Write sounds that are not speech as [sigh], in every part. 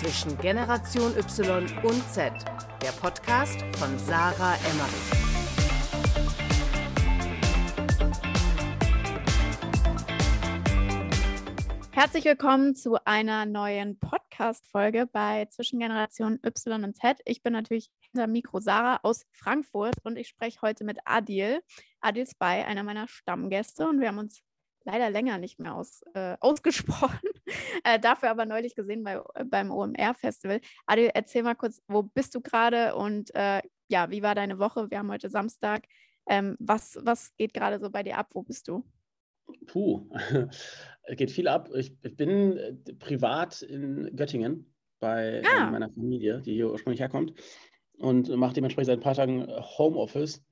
zwischen Generation Y und Z, der Podcast von Sarah Emmerich. Herzlich willkommen zu einer neuen Podcast-Folge bei Zwischengeneration Y und Z. Ich bin natürlich hinter Mikro Sarah aus Frankfurt und ich spreche heute mit Adil. Adil Spy, einer meiner Stammgäste und wir haben uns leider länger nicht mehr aus, äh, [laughs] ausgesprochen. [laughs] äh, dafür aber neulich gesehen bei, äh, beim OMR-Festival. Adil, erzähl mal kurz, wo bist du gerade und äh, ja, wie war deine Woche? Wir haben heute Samstag. Ähm, was, was geht gerade so bei dir ab? Wo bist du? Puh, [laughs] geht viel ab. Ich, ich bin äh, privat in Göttingen bei ah. meiner Familie, die hier ursprünglich herkommt und mache dementsprechend seit ein paar Tagen Homeoffice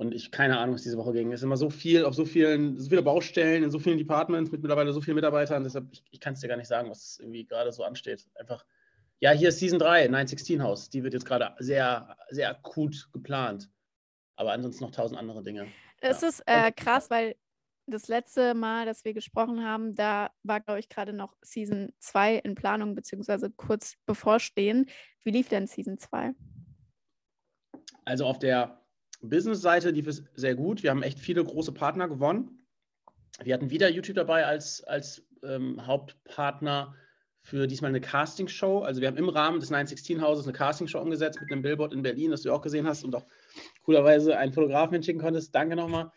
und ich keine Ahnung, was diese Woche ging. Es ist immer so viel auf so vielen, so viele Baustellen, in so vielen Departments mit mittlerweile so vielen Mitarbeitern. Deshalb, ich, ich kann es dir gar nicht sagen, was irgendwie gerade so ansteht. Einfach, ja, hier ist Season 3, 916 House. Die wird jetzt gerade sehr, sehr akut geplant. Aber ansonsten noch tausend andere Dinge. Es ja. ist äh, krass, weil das letzte Mal, dass wir gesprochen haben, da war, glaube ich, gerade noch Season 2 in Planung, beziehungsweise kurz bevorstehen. Wie lief denn Season 2? Also auf der Business-Seite lief es sehr gut. Wir haben echt viele große Partner gewonnen. Wir hatten wieder YouTube dabei als, als ähm, Hauptpartner für diesmal eine Castingshow. Also wir haben im Rahmen des 916-Hauses eine Castingshow umgesetzt mit einem Billboard in Berlin, das du auch gesehen hast und auch coolerweise einen Fotografen hinschicken konntest. Danke nochmal.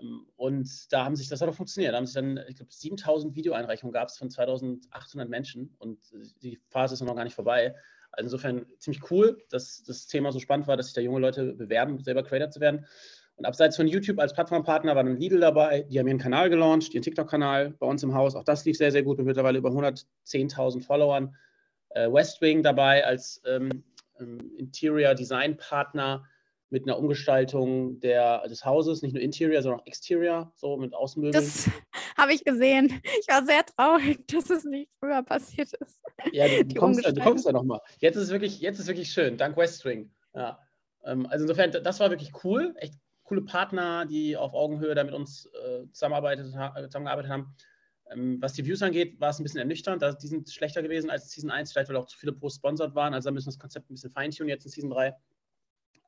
Ähm, und da haben sich, das hat auch funktioniert. Da haben sich dann, ich glaube, 7000 Videoeinreichungen gab es von 2800 Menschen und die Phase ist noch gar nicht vorbei. Also insofern ziemlich cool, dass das Thema so spannend war, dass sich da junge Leute bewerben, selber Creator zu werden. Und abseits von YouTube als Plattformpartner war dann Lidl dabei. Die haben ihren Kanal gelauncht, ihren TikTok-Kanal bei uns im Haus. Auch das lief sehr, sehr gut mit mittlerweile über 110.000 Followern. Äh, Westwing dabei als ähm, ähm, Interior Design Partner mit einer Umgestaltung der, des Hauses, nicht nur Interior, sondern auch Exterior, so mit Außenmöbeln. Das habe ich gesehen. Ich war sehr traurig, dass es nicht früher passiert ist. Ja, du, du kommst, du kommst ja nochmal. Jetzt ist es wirklich, jetzt ist wirklich schön, dank Westring. Ja. Ähm, also insofern, das war wirklich cool. Echt coole Partner, die auf Augenhöhe da mit uns äh, zusammenarbeitet, äh, zusammengearbeitet haben. Ähm, was die Views angeht, war es ein bisschen ernüchternd. Die sind schlechter gewesen als Season 1, vielleicht weil auch zu viele Posts sponsored waren. Also da müssen wir das Konzept ein bisschen feintunen jetzt in Season 3.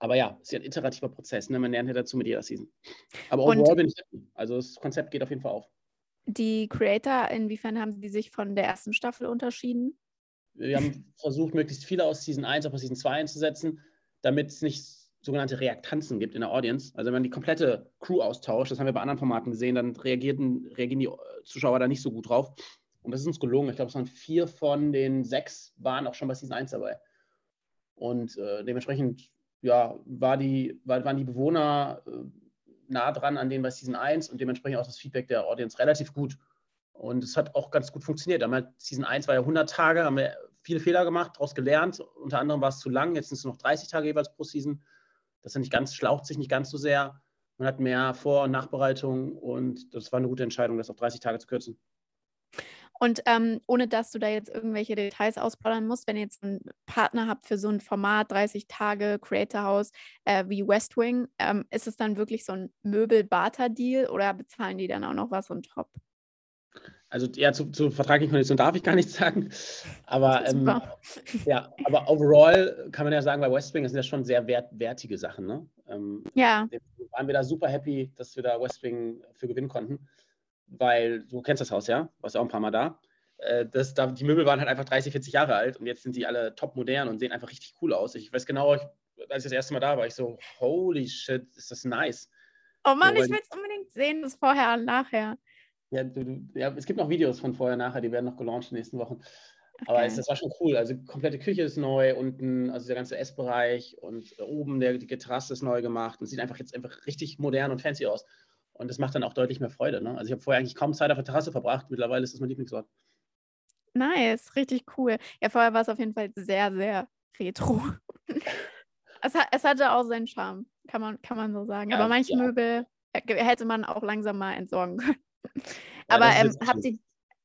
Aber ja, es ist ja ein iterativer Prozess. Ne? Man lernt ja dazu mit jeder Season. Aber overall Und bin ich happy. Also das Konzept geht auf jeden Fall auf. Die Creator, inwiefern haben sie sich von der ersten Staffel unterschieden? Wir haben versucht, möglichst viele aus Season 1 auf Season 2 einzusetzen, damit es nicht sogenannte Reaktanzen gibt in der Audience. Also wenn man die komplette Crew austauscht, das haben wir bei anderen Formaten gesehen, dann reagierten, reagieren die Zuschauer da nicht so gut drauf. Und das ist uns gelungen. Ich glaube, es waren vier von den sechs waren auch schon bei Season 1 dabei. Und äh, dementsprechend ja, war die, war, waren die Bewohner äh, nah dran an denen bei Season 1 und dementsprechend auch das Feedback der Audience relativ gut. Und es hat auch ganz gut funktioniert. Halt, Season 1 war ja 100 Tage, haben wir viele Fehler gemacht, daraus gelernt. Unter anderem war es zu lang, jetzt sind es nur noch 30 Tage jeweils pro Season. Das nicht ganz, schlaucht sich nicht ganz so sehr. Man hat mehr Vor- und Nachbereitung und das war eine gute Entscheidung, das auf 30 Tage zu kürzen. Und ähm, ohne dass du da jetzt irgendwelche Details ausplaudern musst, wenn ihr jetzt einen Partner habt für so ein Format, 30 Tage Creator House äh, wie West Wing, ähm, ist es dann wirklich so ein Möbel-Barter-Deal oder bezahlen die dann auch noch was on top? Also ja, zu, zu vertraglichen Konditionen darf ich gar nichts [laughs] sagen. Aber [laughs] ähm, ja, aber overall kann man ja sagen, bei West Wing sind ja schon sehr wert, wertige Sachen. Ne? Ähm, ja. Waren wir da super happy, dass wir da West Wing für gewinnen konnten weil du kennst das Haus, ja? Warst auch ein paar Mal da. Äh, das, da, die Möbel waren halt einfach 30, 40 Jahre alt und jetzt sind sie alle top modern und sehen einfach richtig cool aus. Ich weiß genau, ich, als ich das erste Mal da war, ich so, holy shit, ist das nice. Oh Mann, so, ich will es unbedingt sehen, das vorher und nachher. Ja, du, du, ja, es gibt noch Videos von vorher und nachher, die werden noch gelauncht in den nächsten Wochen. Aber okay. es, das war schon cool. Also komplette Küche ist neu, unten, also der ganze Essbereich und oben der, die Terrasse ist neu gemacht und sieht einfach jetzt einfach richtig modern und fancy aus. Und das macht dann auch deutlich mehr Freude. Ne? Also ich habe vorher eigentlich kaum Zeit auf der Terrasse verbracht. Mittlerweile ist das mein Lieblingsort. Nice, richtig cool. Ja, vorher war es auf jeden Fall sehr, sehr retro. [laughs] es, hat, es hatte auch seinen Charme, kann man, kann man so sagen. Ja, Aber manche ja. Möbel hätte man auch langsam mal entsorgen können. Ja, Aber ähm, habt ihr,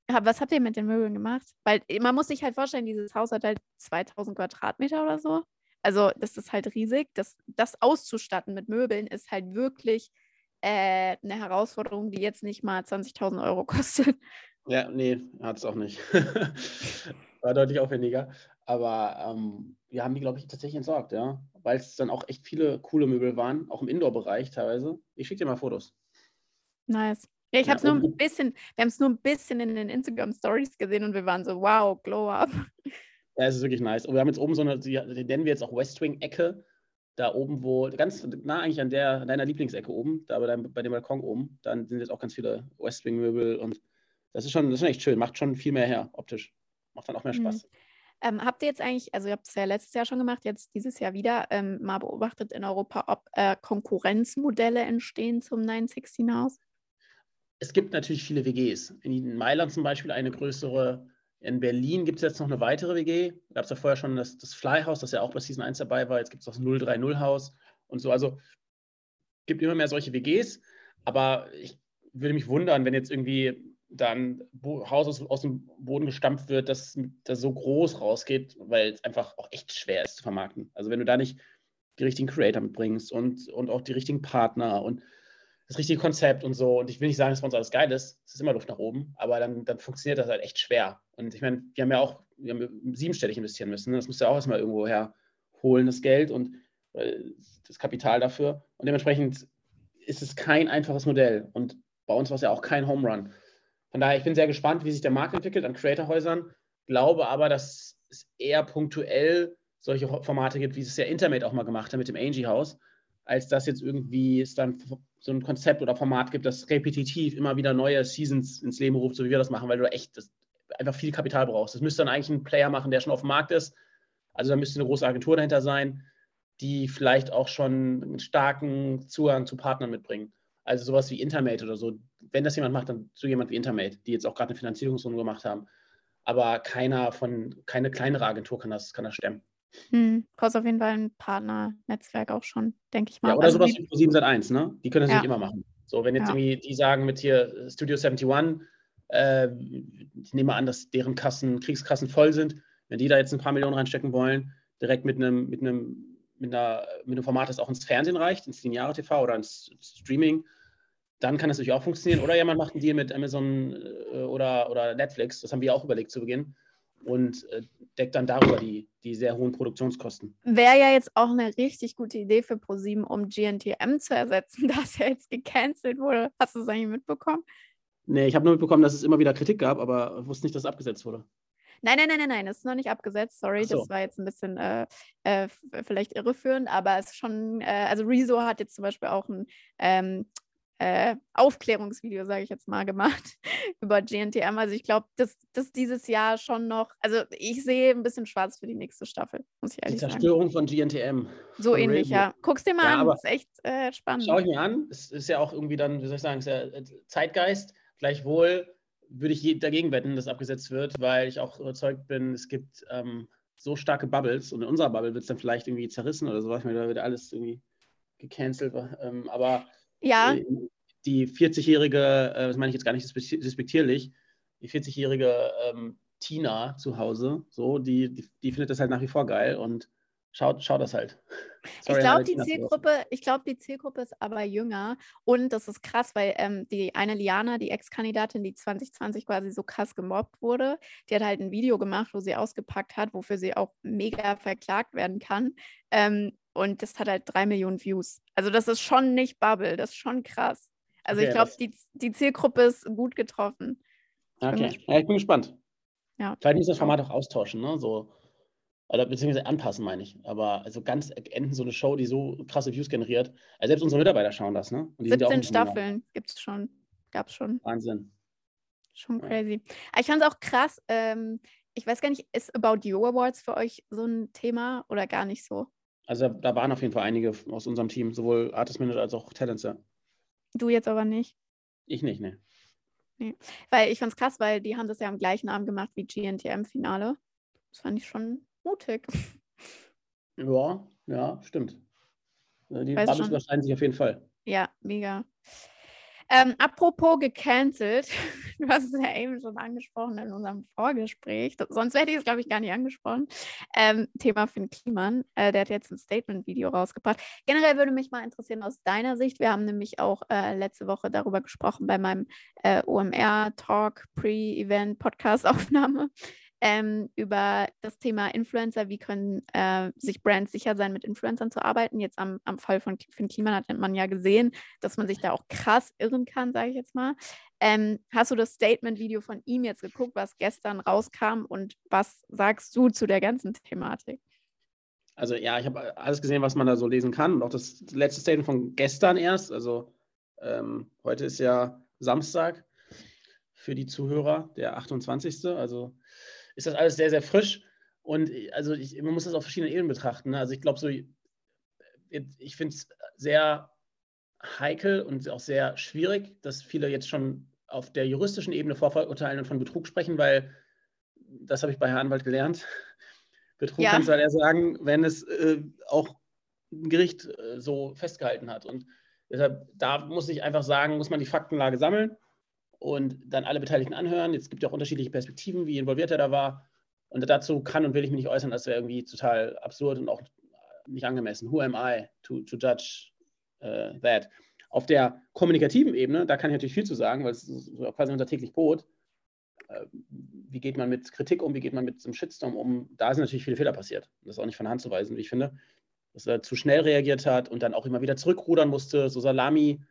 was habt ihr mit den Möbeln gemacht? Weil man muss sich halt vorstellen, dieses Haus hat halt 2000 Quadratmeter oder so. Also das ist halt riesig. Das, das auszustatten mit Möbeln ist halt wirklich äh, eine Herausforderung, die jetzt nicht mal 20.000 Euro [laughs] kostet. Ja, nee, hat es auch nicht. [laughs] War deutlich aufwendiger. Aber ähm, wir haben die, glaube ich, tatsächlich entsorgt, ja. Weil es dann auch echt viele coole Möbel waren, auch im Indoor-Bereich teilweise. Ich schicke dir mal Fotos. Nice. Ja, ich ja, habe es nur ein bisschen, wir haben es nur ein bisschen in den Instagram Stories gesehen und wir waren so, wow, glow up. Ja, es ist wirklich nice. Und wir haben jetzt oben so eine, die, nennen wir jetzt auch West Wing Ecke. Da oben, wo, ganz nah eigentlich an der, an deiner Lieblingsecke oben, da bei, deinem, bei dem Balkon oben, dann sind jetzt auch ganz viele West Wing Möbel und das ist schon, das ist schon echt schön, macht schon viel mehr her, optisch. Macht dann auch mehr mhm. Spaß. Mhm. Ähm, habt ihr jetzt eigentlich, also ihr habt es ja letztes Jahr schon gemacht, jetzt dieses Jahr wieder, ähm, mal beobachtet in Europa, ob äh, Konkurrenzmodelle entstehen zum 916 House? Es gibt natürlich viele WGs. In Mailand zum Beispiel eine größere. In Berlin gibt es jetzt noch eine weitere WG. Da gab es ja vorher schon das, das Flyhouse, das ja auch bei Season 1 dabei war. Jetzt gibt es das 030 Haus und so. Also gibt immer mehr solche WGs. Aber ich würde mich wundern, wenn jetzt irgendwie dann Haus aus, aus, dem Boden gestampft wird, dass das so groß rausgeht, weil es einfach auch echt schwer ist zu vermarkten. Also wenn du da nicht die richtigen Creator mitbringst und, und auch die richtigen Partner und das richtige Konzept und so. Und ich will nicht sagen, dass bei uns alles geil ist. Es ist immer Luft nach oben, aber dann, dann funktioniert das halt echt schwer. Und ich meine, wir haben ja auch, wir haben siebenstellig investieren müssen. Ne? Das musst du ja auch erstmal irgendwo herholen, das Geld und äh, das Kapital dafür. Und dementsprechend ist es kein einfaches Modell. Und bei uns war es ja auch kein Home Run. Von daher, ich bin sehr gespannt, wie sich der Markt entwickelt an Creator-Häusern, glaube aber, dass es eher punktuell solche Formate gibt, wie es ja Intermate auch mal gemacht hat mit dem Angie-Haus, als dass jetzt irgendwie es dann so ein Konzept oder Format gibt, das repetitiv immer wieder neue Seasons ins Leben ruft, so wie wir das machen, weil du echt das, einfach viel Kapital brauchst. Das müsste dann eigentlich ein Player machen, der schon auf dem Markt ist. Also da müsste eine große Agentur dahinter sein, die vielleicht auch schon einen starken Zugang zu Partnern mitbringen. Also sowas wie Intermate oder so. Wenn das jemand macht, dann so jemand wie Intermate, die jetzt auch gerade eine Finanzierungsrunde gemacht haben. Aber keiner von, keine kleinere Agentur kann das, kann das stemmen. Hm, brauchst auf jeden Fall ein Partnernetzwerk auch schon, denke ich mal. Ja, oder also sowas wie Pro7 Sat1, ne? Die können das ja. nicht immer machen. So, wenn jetzt ja. irgendwie die sagen mit hier Studio 71, äh, ich nehme an, dass deren Kassen, Kriegskassen voll sind, wenn die da jetzt ein paar Millionen reinstecken wollen, direkt mit einem, mit einem, mit einer, mit einem Format, das auch ins Fernsehen reicht, ins lineare TV oder ins Streaming, dann kann das natürlich auch funktionieren. Oder jemand macht einen Deal mit Amazon äh, oder, oder Netflix, das haben wir auch überlegt zu Beginn, und äh, deckt dann darüber die, die sehr hohen Produktionskosten. Wäre ja jetzt auch eine richtig gute Idee für ProSieben, um GNTM zu ersetzen, [laughs] das ja jetzt gecancelt wurde. Hast du es eigentlich mitbekommen? Nee, ich habe nur mitbekommen, dass es immer wieder Kritik gab, aber wusste nicht, dass es abgesetzt wurde. Nein, nein, nein, nein, nein, das ist noch nicht abgesetzt. Sorry, so. das war jetzt ein bisschen äh, äh, vielleicht irreführend, aber es ist schon, äh, also Rezo hat jetzt zum Beispiel auch ein ähm, äh, Aufklärungsvideo, sage ich jetzt mal, gemacht [laughs] über GNTM. Also ich glaube, dass das dieses Jahr schon noch, also ich sehe ein bisschen schwarz für die nächste Staffel, muss ich ehrlich sagen. Die Zerstörung sagen. von GNTM. So von ähnlich, Radio. ja. Guck's dir mal ja, an, das ist echt äh, spannend. Schau ich mir an. Es ist ja auch irgendwie dann, wie soll ich sagen, ist ja äh, Zeitgeist. Gleichwohl würde ich dagegen wetten, dass abgesetzt wird, weil ich auch überzeugt bin, es gibt ähm, so starke Bubbles und in unserer Bubble wird es dann vielleicht irgendwie zerrissen oder sowas, weil da wird alles irgendwie gecancelt. Ähm, aber ja. Äh, die 40-jährige, äh, das meine ich jetzt gar nicht respektierlich, die 40-jährige ähm, Tina zu Hause, so, die, die, die, findet das halt nach wie vor geil und schaut, schaut das halt. Sorry, ich glaube, die Zielgruppe, ich glaube, die Zielgruppe ist aber jünger und das ist krass, weil ähm, die eine Liana, die Ex-Kandidatin, die 2020 quasi so krass gemobbt wurde, die hat halt ein Video gemacht, wo sie ausgepackt hat, wofür sie auch mega verklagt werden kann. Ähm, und das hat halt drei Millionen Views. Also das ist schon nicht Bubble, das ist schon krass. Also okay, ich glaube, die, die Zielgruppe ist gut getroffen. Ich okay, bin ja, ich bin gespannt. Ja. Vielleicht muss das Format auch austauschen, ne? So, oder beziehungsweise anpassen, meine ich. Aber also ganz enden so eine Show, die so krasse Views generiert. Also selbst unsere Mitarbeiter schauen das, ne? 17 Staffeln gibt es schon. Gab es schon. Wahnsinn. Schon crazy. Ja. Ich fand es auch krass. Ähm, ich weiß gar nicht, ist About You Awards für euch so ein Thema oder gar nicht so? Also da waren auf jeden Fall einige aus unserem Team, sowohl Artist Manager als auch Talents, ja. Du jetzt aber nicht. Ich nicht, ne. Nee. Weil ich fand es krass, weil die haben das ja am gleichen Abend gemacht wie GNTM-Finale. Das fand ich schon mutig. Ja, ja, stimmt. Äh, die Bubbles überschneiden sich auf jeden Fall. Ja, mega. Ähm, apropos gecancelt, [laughs] du hast es ja eben schon angesprochen in unserem Vorgespräch, sonst hätte ich es, glaube ich, gar nicht angesprochen. Ähm, Thema Finn Kliman, äh, der hat jetzt ein Statement-Video rausgebracht. Generell würde mich mal interessieren aus deiner Sicht, wir haben nämlich auch äh, letzte Woche darüber gesprochen bei meinem äh, OMR-Talk, Pre-Event-Podcast-Aufnahme, ähm, über das Thema Influencer. Wie können äh, sich Brands sicher sein, mit Influencern zu arbeiten? Jetzt am, am Fall von Finn Kliman hat man ja gesehen, dass man sich da auch krass irren kann, sage ich jetzt mal. Ähm, hast du das Statement-Video von ihm jetzt geguckt, was gestern rauskam und was sagst du zu der ganzen Thematik? Also ja, ich habe alles gesehen, was man da so lesen kann und auch das letzte Statement von gestern erst. Also ähm, heute ist ja Samstag für die Zuhörer, der 28. Also ist das alles sehr, sehr frisch. Und also ich, man muss das auf verschiedenen Ebenen betrachten. Ne? Also ich glaube so, ich finde es sehr heikel und auch sehr schwierig, dass viele jetzt schon auf der juristischen Ebene Vorverurteilen und von Betrug sprechen, weil das habe ich bei Herrn Anwalt gelernt. [laughs] Betrug ja. kannst du eher sagen, wenn es äh, auch ein Gericht äh, so festgehalten hat. Und deshalb, da muss ich einfach sagen, muss man die Faktenlage sammeln und dann alle Beteiligten anhören. Jetzt gibt es auch unterschiedliche Perspektiven, wie involviert er da war. Und dazu kann und will ich mich nicht äußern, das wäre irgendwie total absurd und auch nicht angemessen. Who am I to, to judge uh, that? Auf der kommunikativen Ebene, da kann ich natürlich viel zu sagen, weil es ist quasi unser täglich Brot. Uh, wie geht man mit Kritik um? Wie geht man mit einem Shitstorm um? Da sind natürlich viele Fehler passiert. Das ist auch nicht von Hand zu weisen, wie ich finde. Dass er zu schnell reagiert hat und dann auch immer wieder zurückrudern musste, so Salami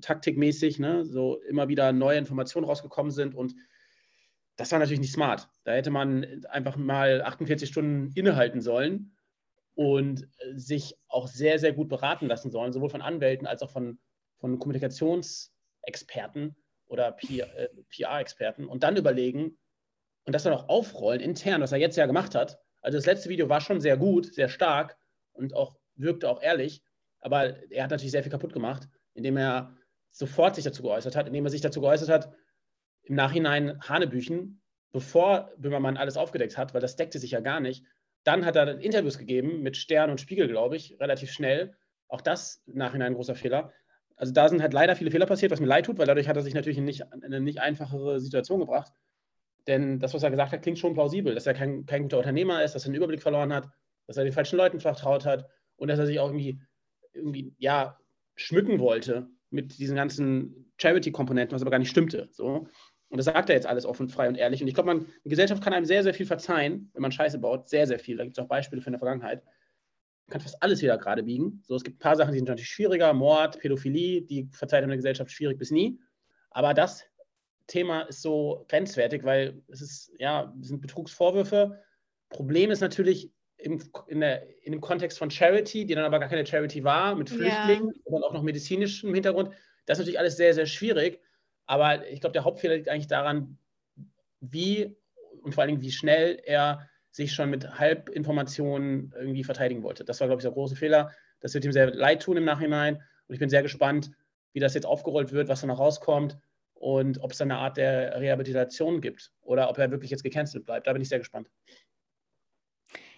taktikmäßig, ne, so immer wieder neue Informationen rausgekommen sind und das war natürlich nicht smart. Da hätte man einfach mal 48 Stunden innehalten sollen und sich auch sehr, sehr gut beraten lassen sollen, sowohl von Anwälten als auch von, von Kommunikationsexperten oder PR-Experten und dann überlegen und das dann auch aufrollen intern, was er jetzt ja gemacht hat. Also das letzte Video war schon sehr gut, sehr stark und auch wirkte auch ehrlich, aber er hat natürlich sehr viel kaputt gemacht indem er sofort sich dazu geäußert hat, indem er sich dazu geäußert hat, im Nachhinein Hanebüchen, bevor Böhmermann alles aufgedeckt hat, weil das deckte sich ja gar nicht. Dann hat er Interviews gegeben mit Stern und Spiegel, glaube ich, relativ schnell. Auch das im Nachhinein ein großer Fehler. Also da sind halt leider viele Fehler passiert, was mir leid tut, weil dadurch hat er sich natürlich in, nicht, in eine nicht einfachere Situation gebracht. Denn das, was er gesagt hat, klingt schon plausibel, dass er kein, kein guter Unternehmer ist, dass er den Überblick verloren hat, dass er den falschen Leuten vertraut hat und dass er sich auch irgendwie, irgendwie ja, schmücken wollte mit diesen ganzen Charity-Komponenten, was aber gar nicht stimmte. So. Und das sagt er jetzt alles offen, frei und ehrlich. Und ich glaube, man, die Gesellschaft kann einem sehr, sehr viel verzeihen, wenn man Scheiße baut. Sehr, sehr viel. Da gibt es auch Beispiele in der Vergangenheit. Man kann fast alles wieder gerade biegen. So, es gibt ein paar Sachen, die sind natürlich schwieriger. Mord, Pädophilie, die verzeiht in der Gesellschaft schwierig bis nie. Aber das Thema ist so grenzwertig, weil es ist, ja, es sind Betrugsvorwürfe. Problem ist natürlich, im, in, der, in dem Kontext von Charity, die dann aber gar keine Charity war, mit Flüchtlingen ja. und auch noch medizinischem Hintergrund. Das ist natürlich alles sehr, sehr schwierig. Aber ich glaube, der Hauptfehler liegt eigentlich daran, wie und vor allen Dingen, wie schnell er sich schon mit Halbinformationen irgendwie verteidigen wollte. Das war, glaube ich, der große Fehler. Das wird ihm sehr leid tun im Nachhinein. Und ich bin sehr gespannt, wie das jetzt aufgerollt wird, was da noch rauskommt und ob es eine Art der Rehabilitation gibt oder ob er wirklich jetzt gecancelt bleibt. Da bin ich sehr gespannt.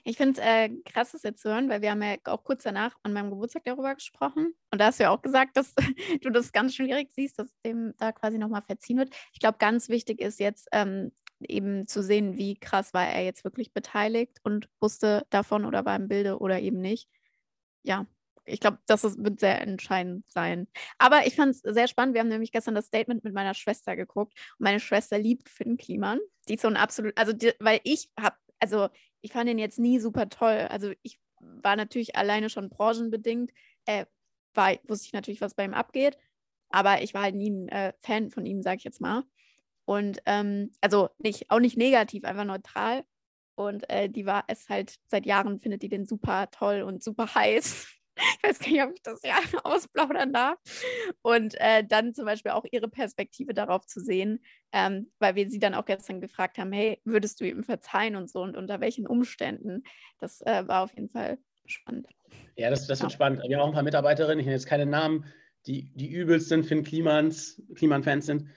Ich finde es äh, krass, das jetzt zu hören, weil wir haben ja auch kurz danach an meinem Geburtstag darüber gesprochen. Und da hast du ja auch gesagt, dass [laughs] du das ganz schwierig siehst, dass dem da quasi nochmal verziehen wird. Ich glaube, ganz wichtig ist jetzt ähm, eben zu sehen, wie krass war er jetzt wirklich beteiligt und wusste davon oder war im Bilde oder eben nicht. Ja, ich glaube, das ist, wird sehr entscheidend sein. Aber ich fand es sehr spannend. Wir haben nämlich gestern das Statement mit meiner Schwester geguckt. Und meine Schwester liebt Finn Kliman. Die ist so ein absolut, also die, weil ich habe, also ich fand ihn jetzt nie super toll. Also ich war natürlich alleine schon branchenbedingt, äh, war, wusste ich natürlich, was bei ihm abgeht, aber ich war halt nie ein äh, Fan von ihm, sag ich jetzt mal. Und ähm, also nicht, auch nicht negativ, einfach neutral. Und äh, die war es halt seit Jahren, findet die den super toll und super [laughs] heiß. [laughs] Ich weiß gar nicht, ob ich das ja [laughs] ausplaudern darf. Und äh, dann zum Beispiel auch ihre Perspektive darauf zu sehen, ähm, weil wir sie dann auch gestern gefragt haben, hey, würdest du ihm verzeihen und so und unter welchen Umständen? Das äh, war auf jeden Fall spannend. Ja, das, das wird spannend. Wir haben auch ein paar Mitarbeiterinnen, ich nenne jetzt keine Namen, die, die übelst sind, Finn Klimans, Kliman-Fans sind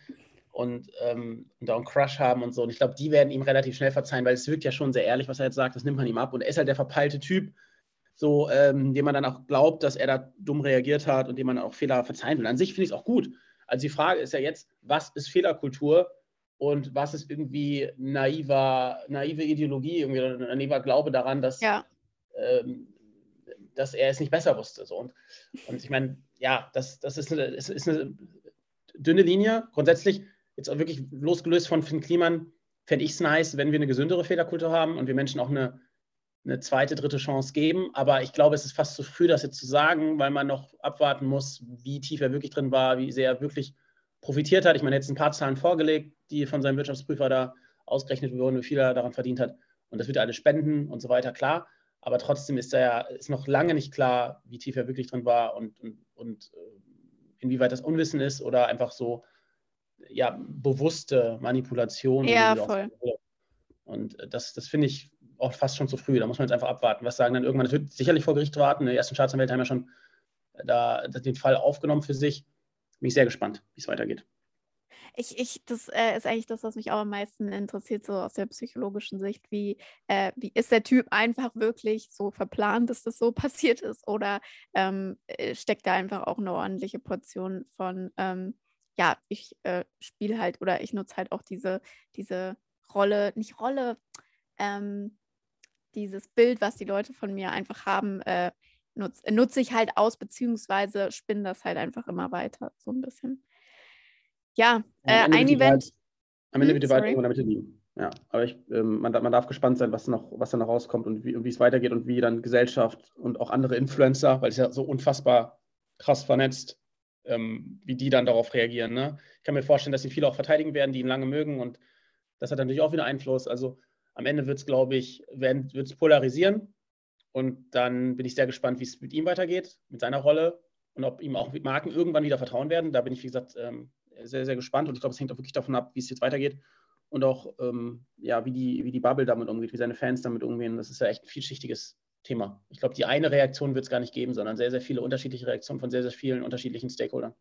und, ähm, und da einen Crush haben und so. Und ich glaube, die werden ihm relativ schnell verzeihen, weil es wirkt ja schon sehr ehrlich, was er jetzt sagt, das nimmt man ihm ab. Und er ist halt der verpeilte Typ, so, ähm, dem man dann auch glaubt, dass er da dumm reagiert hat und dem man auch Fehler verzeihen will. An sich finde ich es auch gut. Also die Frage ist ja jetzt, was ist Fehlerkultur und was ist irgendwie naiver, naive Ideologie, irgendwie oder naiver Glaube daran, dass, ja. ähm, dass er es nicht besser wusste. So. Und, und ich meine, ja, das, das ist, eine, ist, ist eine dünne Linie. Grundsätzlich, jetzt auch wirklich losgelöst von Finn Kliman, fände ich es nice, wenn wir eine gesündere Fehlerkultur haben und wir Menschen auch eine, eine zweite, dritte Chance geben. Aber ich glaube, es ist fast zu früh, das jetzt zu sagen, weil man noch abwarten muss, wie tief er wirklich drin war, wie sehr er wirklich profitiert hat. Ich meine, jetzt ein paar Zahlen vorgelegt, die von seinem Wirtschaftsprüfer da ausgerechnet wurden, wie viel er daran verdient hat. Und das wird er alles spenden und so weiter, klar. Aber trotzdem ist, er, ist noch lange nicht klar, wie tief er wirklich drin war und, und, und äh, inwieweit das Unwissen ist oder einfach so ja, bewusste Manipulation. Ja, voll. Und äh, das, das finde ich auch fast schon zu früh. Da muss man jetzt einfach abwarten. Was sagen dann irgendwann? Es wird sicherlich vor Gericht warten. Die ersten Staatsanwälte haben ja schon äh, da den Fall aufgenommen für sich. Bin ich sehr gespannt, wie es weitergeht. Ich, ich, das äh, ist eigentlich das, was mich auch am meisten interessiert, so aus der psychologischen Sicht. Wie, äh, wie ist der Typ einfach wirklich so verplant, dass das so passiert ist? Oder ähm, äh, steckt da einfach auch eine ordentliche Portion von, ähm, ja, ich äh, spiele halt oder ich nutze halt auch diese, diese Rolle, nicht Rolle, ähm, dieses Bild, was die Leute von mir einfach haben, äh, nutze nutz ich halt aus, beziehungsweise spinne das halt einfach immer weiter, so ein bisschen. Ja, äh, ein Event. Am Ende hm, wird die Wahrheit irgendwo in der Mitte liegen. Ja, aber ich, ähm, man, man, darf gespannt sein, was, noch, was da noch rauskommt und wie, wie es weitergeht und wie dann Gesellschaft und auch andere Influencer, weil es ja so unfassbar krass vernetzt, ähm, wie die dann darauf reagieren. Ne? Ich kann mir vorstellen, dass sie viele auch verteidigen werden, die ihn lange mögen und das hat natürlich auch wieder Einfluss. Also am Ende wird es, glaube ich, wird es polarisieren und dann bin ich sehr gespannt, wie es mit ihm weitergeht, mit seiner Rolle und ob ihm auch Marken irgendwann wieder vertrauen werden. Da bin ich, wie gesagt, ähm, sehr, sehr gespannt und ich glaube, es hängt auch wirklich davon ab, wie es jetzt weitergeht und auch, ähm, ja, wie die, wie die Bubble damit umgeht, wie seine Fans damit umgehen. Das ist ja echt ein vielschichtiges Thema. Ich glaube, die eine Reaktion wird es gar nicht geben, sondern sehr, sehr viele unterschiedliche Reaktionen von sehr, sehr vielen unterschiedlichen Stakeholdern.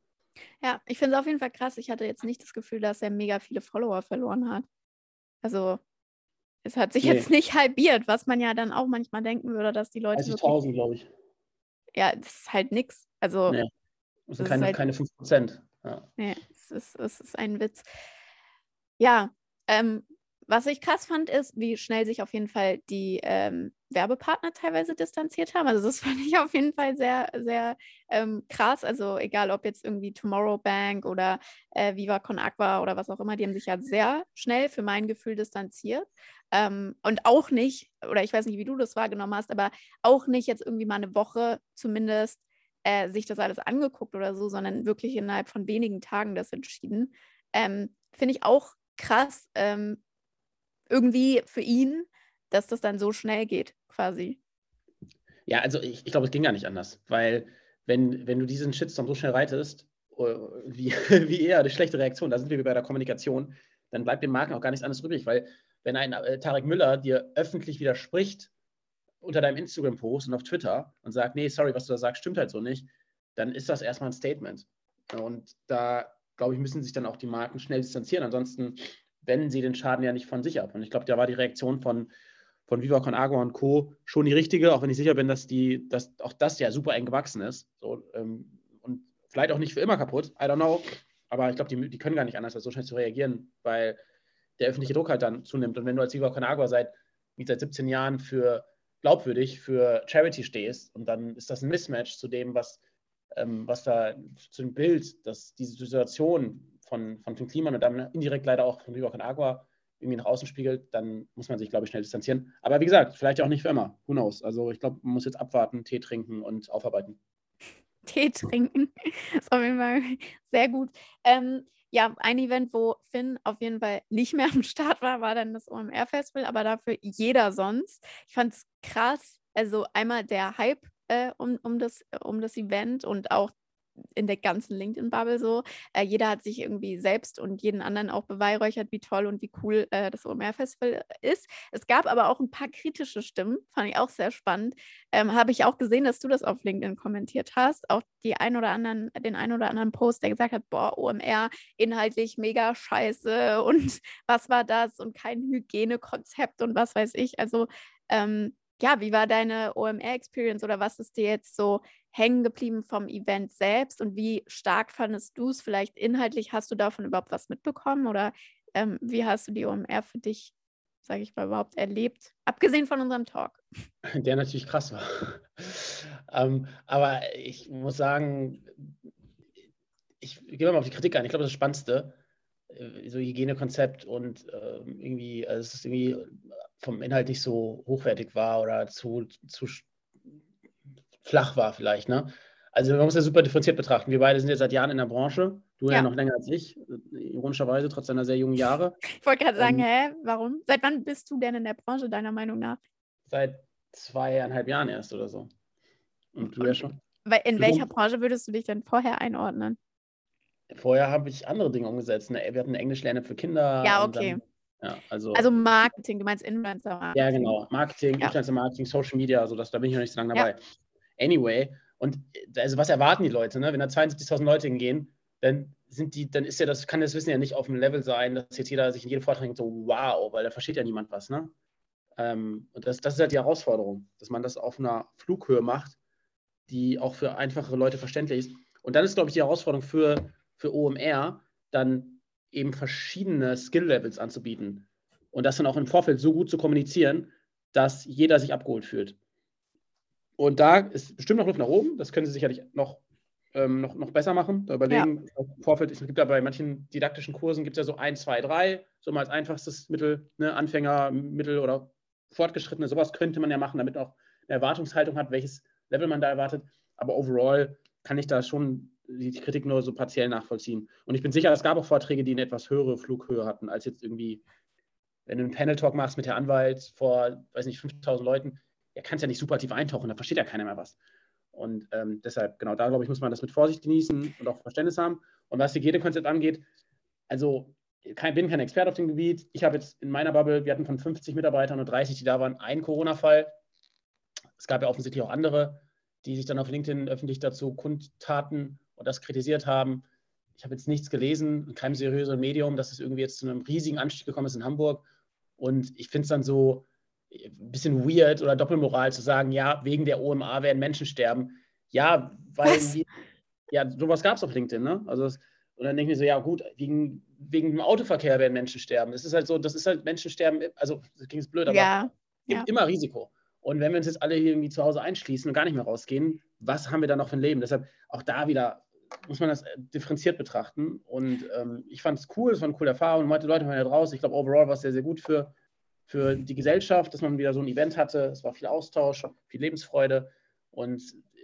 Ja, ich finde es auf jeden Fall krass. Ich hatte jetzt nicht das Gefühl, dass er mega viele Follower verloren hat. Also, es hat sich nee. jetzt nicht halbiert, was man ja dann auch manchmal denken würde, dass die Leute. 30.000, glaube ich. Ja, das ist halt nichts. Also, nee. Das sind keine, halt, keine 5%. Ja. Nee, es ist, es ist ein Witz. Ja, ähm, was ich krass fand, ist, wie schnell sich auf jeden Fall die ähm, Werbepartner teilweise distanziert haben. Also das [laughs] fand ich auf jeden Fall sehr, sehr ähm, krass. Also egal, ob jetzt irgendwie Tomorrow Bank oder äh, Viva Con Aqua oder was auch immer, die haben sich ja sehr schnell für mein Gefühl distanziert. Ähm, und auch nicht, oder ich weiß nicht, wie du das wahrgenommen hast, aber auch nicht jetzt irgendwie mal eine Woche zumindest äh, sich das alles angeguckt oder so, sondern wirklich innerhalb von wenigen Tagen das entschieden. Ähm, Finde ich auch krass, ähm, irgendwie für ihn, dass das dann so schnell geht, quasi. Ja, also ich, ich glaube, es ging gar nicht anders, weil wenn, wenn du diesen Shitstorm so schnell reitest, äh, wie, [laughs] wie eher eine schlechte Reaktion, da sind wir bei der Kommunikation, dann bleibt den Marken auch gar nichts anderes übrig, weil wenn ein äh, Tarek Müller dir öffentlich widerspricht unter deinem Instagram-Post und auf Twitter und sagt, nee, sorry, was du da sagst, stimmt halt so nicht, dann ist das erstmal ein Statement. Und da, glaube ich, müssen sich dann auch die Marken schnell distanzieren. Ansonsten wenden sie den Schaden ja nicht von sich ab. Und ich glaube, da war die Reaktion von, von Viva Con Agua und Co. schon die richtige, auch wenn ich sicher bin, dass, die, dass auch das ja super eng gewachsen ist. So, ähm, und vielleicht auch nicht für immer kaputt, I don't know. Aber ich glaube, die, die können gar nicht anders, als so schnell zu reagieren, weil der öffentliche Druck halt dann zunimmt. Und wenn du als Viva Con Agua seit, seit 17 Jahren für glaubwürdig für Charity stehst und dann ist das ein Mismatch zu dem, was, ähm, was da zu dem Bild, dass diese Situation von, von Tim Kliman und dann indirekt leider auch von Viva Con Agua irgendwie nach außen spiegelt, dann muss man sich, glaube ich, schnell distanzieren. Aber wie gesagt, vielleicht auch nicht für immer. Who knows? Also ich glaube, man muss jetzt abwarten, Tee trinken und aufarbeiten. [laughs] Tee trinken. [laughs] ist auf jeden Fall sehr gut. Ähm, ja, ein Event, wo Finn auf jeden Fall nicht mehr am Start war, war dann das OMR-Festival, aber dafür jeder sonst. Ich fand es krass. Also einmal der Hype äh, um, um, das, um das Event und auch in der ganzen LinkedIn-Bubble so. Äh, jeder hat sich irgendwie selbst und jeden anderen auch beweihräuchert, wie toll und wie cool äh, das OMR-Festival ist. Es gab aber auch ein paar kritische Stimmen, fand ich auch sehr spannend. Ähm, Habe ich auch gesehen, dass du das auf LinkedIn kommentiert hast. Auch die ein oder anderen, den ein oder anderen Post, der gesagt hat, boah, OMR inhaltlich mega scheiße [laughs] und was war das und kein Hygienekonzept und was weiß ich. Also ähm, ja, wie war deine OMR-Experience oder was ist dir jetzt so hängen geblieben vom Event selbst und wie stark fandest du es? Vielleicht inhaltlich hast du davon überhaupt was mitbekommen oder ähm, wie hast du die OMR für dich, sage ich mal, überhaupt erlebt? Abgesehen von unserem Talk. [laughs] Der natürlich krass war. [laughs] ähm, aber ich muss sagen, ich gehe mal auf die Kritik ein. Ich glaube, das Spannendste, äh, so Hygienekonzept und äh, irgendwie, also es ist irgendwie vom Inhalt nicht so hochwertig war oder zu, zu flach war vielleicht. Ne? Also man muss ja super differenziert betrachten. Wir beide sind jetzt seit Jahren in der Branche. Du ja, ja noch länger als ich, ironischerweise, trotz deiner sehr jungen Jahre. Ich wollte gerade sagen, ähm, hä, warum? Seit wann bist du denn in der Branche, deiner Meinung nach? Seit zweieinhalb Jahren erst oder so. Und du ja schon. In welcher Branche würdest du dich denn vorher einordnen? Vorher habe ich andere Dinge umgesetzt. Ne? Wir hatten Englisch lernen für Kinder. Ja, okay. Dann, ja, also, also Marketing, du meinst Influencer-Marketing. Ja, genau. Marketing, ja. Influencer-Marketing, Social Media, also das, da bin ich noch nicht so lange dabei. Ja. Anyway, und also was erwarten die Leute? Ne? Wenn da 72.000 Leute hingehen, dann sind die, dann ist ja das, kann das Wissen ja nicht auf dem Level sein, dass jetzt jeder sich in jedem Vortrag denkt, so wow, weil da versteht ja niemand was. Ne? Ähm, und das, das ist halt die Herausforderung, dass man das auf einer Flughöhe macht, die auch für einfachere Leute verständlich ist. Und dann ist, glaube ich, die Herausforderung für, für OMR, dann eben verschiedene Skill-Levels anzubieten und das dann auch im Vorfeld so gut zu kommunizieren, dass jeder sich abgeholt fühlt. Und da ist bestimmt noch Luft nach oben. Das können Sie sicherlich noch, ähm, noch, noch besser machen. Da überlegen, ja. im Vorfeld, es gibt ja bei manchen didaktischen Kursen, gibt es ja so ein, zwei, drei, so mal als einfachstes Mittel, ne, Anfänger, Mittel oder Fortgeschrittene, sowas könnte man ja machen, damit auch eine Erwartungshaltung hat, welches Level man da erwartet. Aber overall kann ich da schon die Kritik nur so partiell nachvollziehen. Und ich bin sicher, es gab auch Vorträge, die eine etwas höhere Flughöhe hatten, als jetzt irgendwie, wenn du einen Panel-Talk machst mit der Anwalt vor, weiß nicht, 5000 Leuten, er kann es ja nicht super tief eintauchen, da versteht ja keiner mehr was. Und ähm, deshalb, genau, da glaube ich, muss man das mit Vorsicht genießen und auch Verständnis haben. Und was Hygienekonzept angeht, also ich bin kein Experte auf dem Gebiet. Ich habe jetzt in meiner Bubble, wir hatten von 50 Mitarbeitern und 30, die da waren, einen Corona-Fall. Es gab ja offensichtlich auch andere, die sich dann auf LinkedIn öffentlich dazu kundtaten und das kritisiert haben. Ich habe jetzt nichts gelesen, in keinem seriösen Medium, dass es irgendwie jetzt zu einem riesigen Anstieg gekommen ist in Hamburg. Und ich finde es dann so, ein bisschen weird oder Doppelmoral zu sagen, ja, wegen der OMA werden Menschen sterben. Ja, weil wir, ja, sowas gab es auf LinkedIn, ne? Also das, und dann denke ich mir so, ja gut, wegen, wegen dem Autoverkehr werden Menschen sterben. Es ist halt so, das ist halt Menschen sterben, also das klingt blöd, aber ja, es gibt ja. immer Risiko. Und wenn wir uns jetzt alle hier irgendwie zu Hause einschließen und gar nicht mehr rausgehen, was haben wir dann noch für ein Leben? Deshalb auch da wieder muss man das äh, differenziert betrachten. Und ähm, ich fand es cool, es war eine coole Erfahrung. Manche Leute waren ja draußen. Ich glaube, overall war es sehr, sehr gut für, für die Gesellschaft, dass man wieder so ein Event hatte. Es war viel Austausch, viel Lebensfreude. Und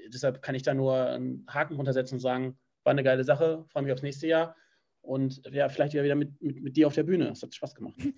deshalb kann ich da nur einen Haken runtersetzen und sagen, war eine geile Sache, freue mich aufs nächste Jahr. Und ja, vielleicht wieder mit, mit, mit dir auf der Bühne. Es hat Spaß gemacht. [laughs]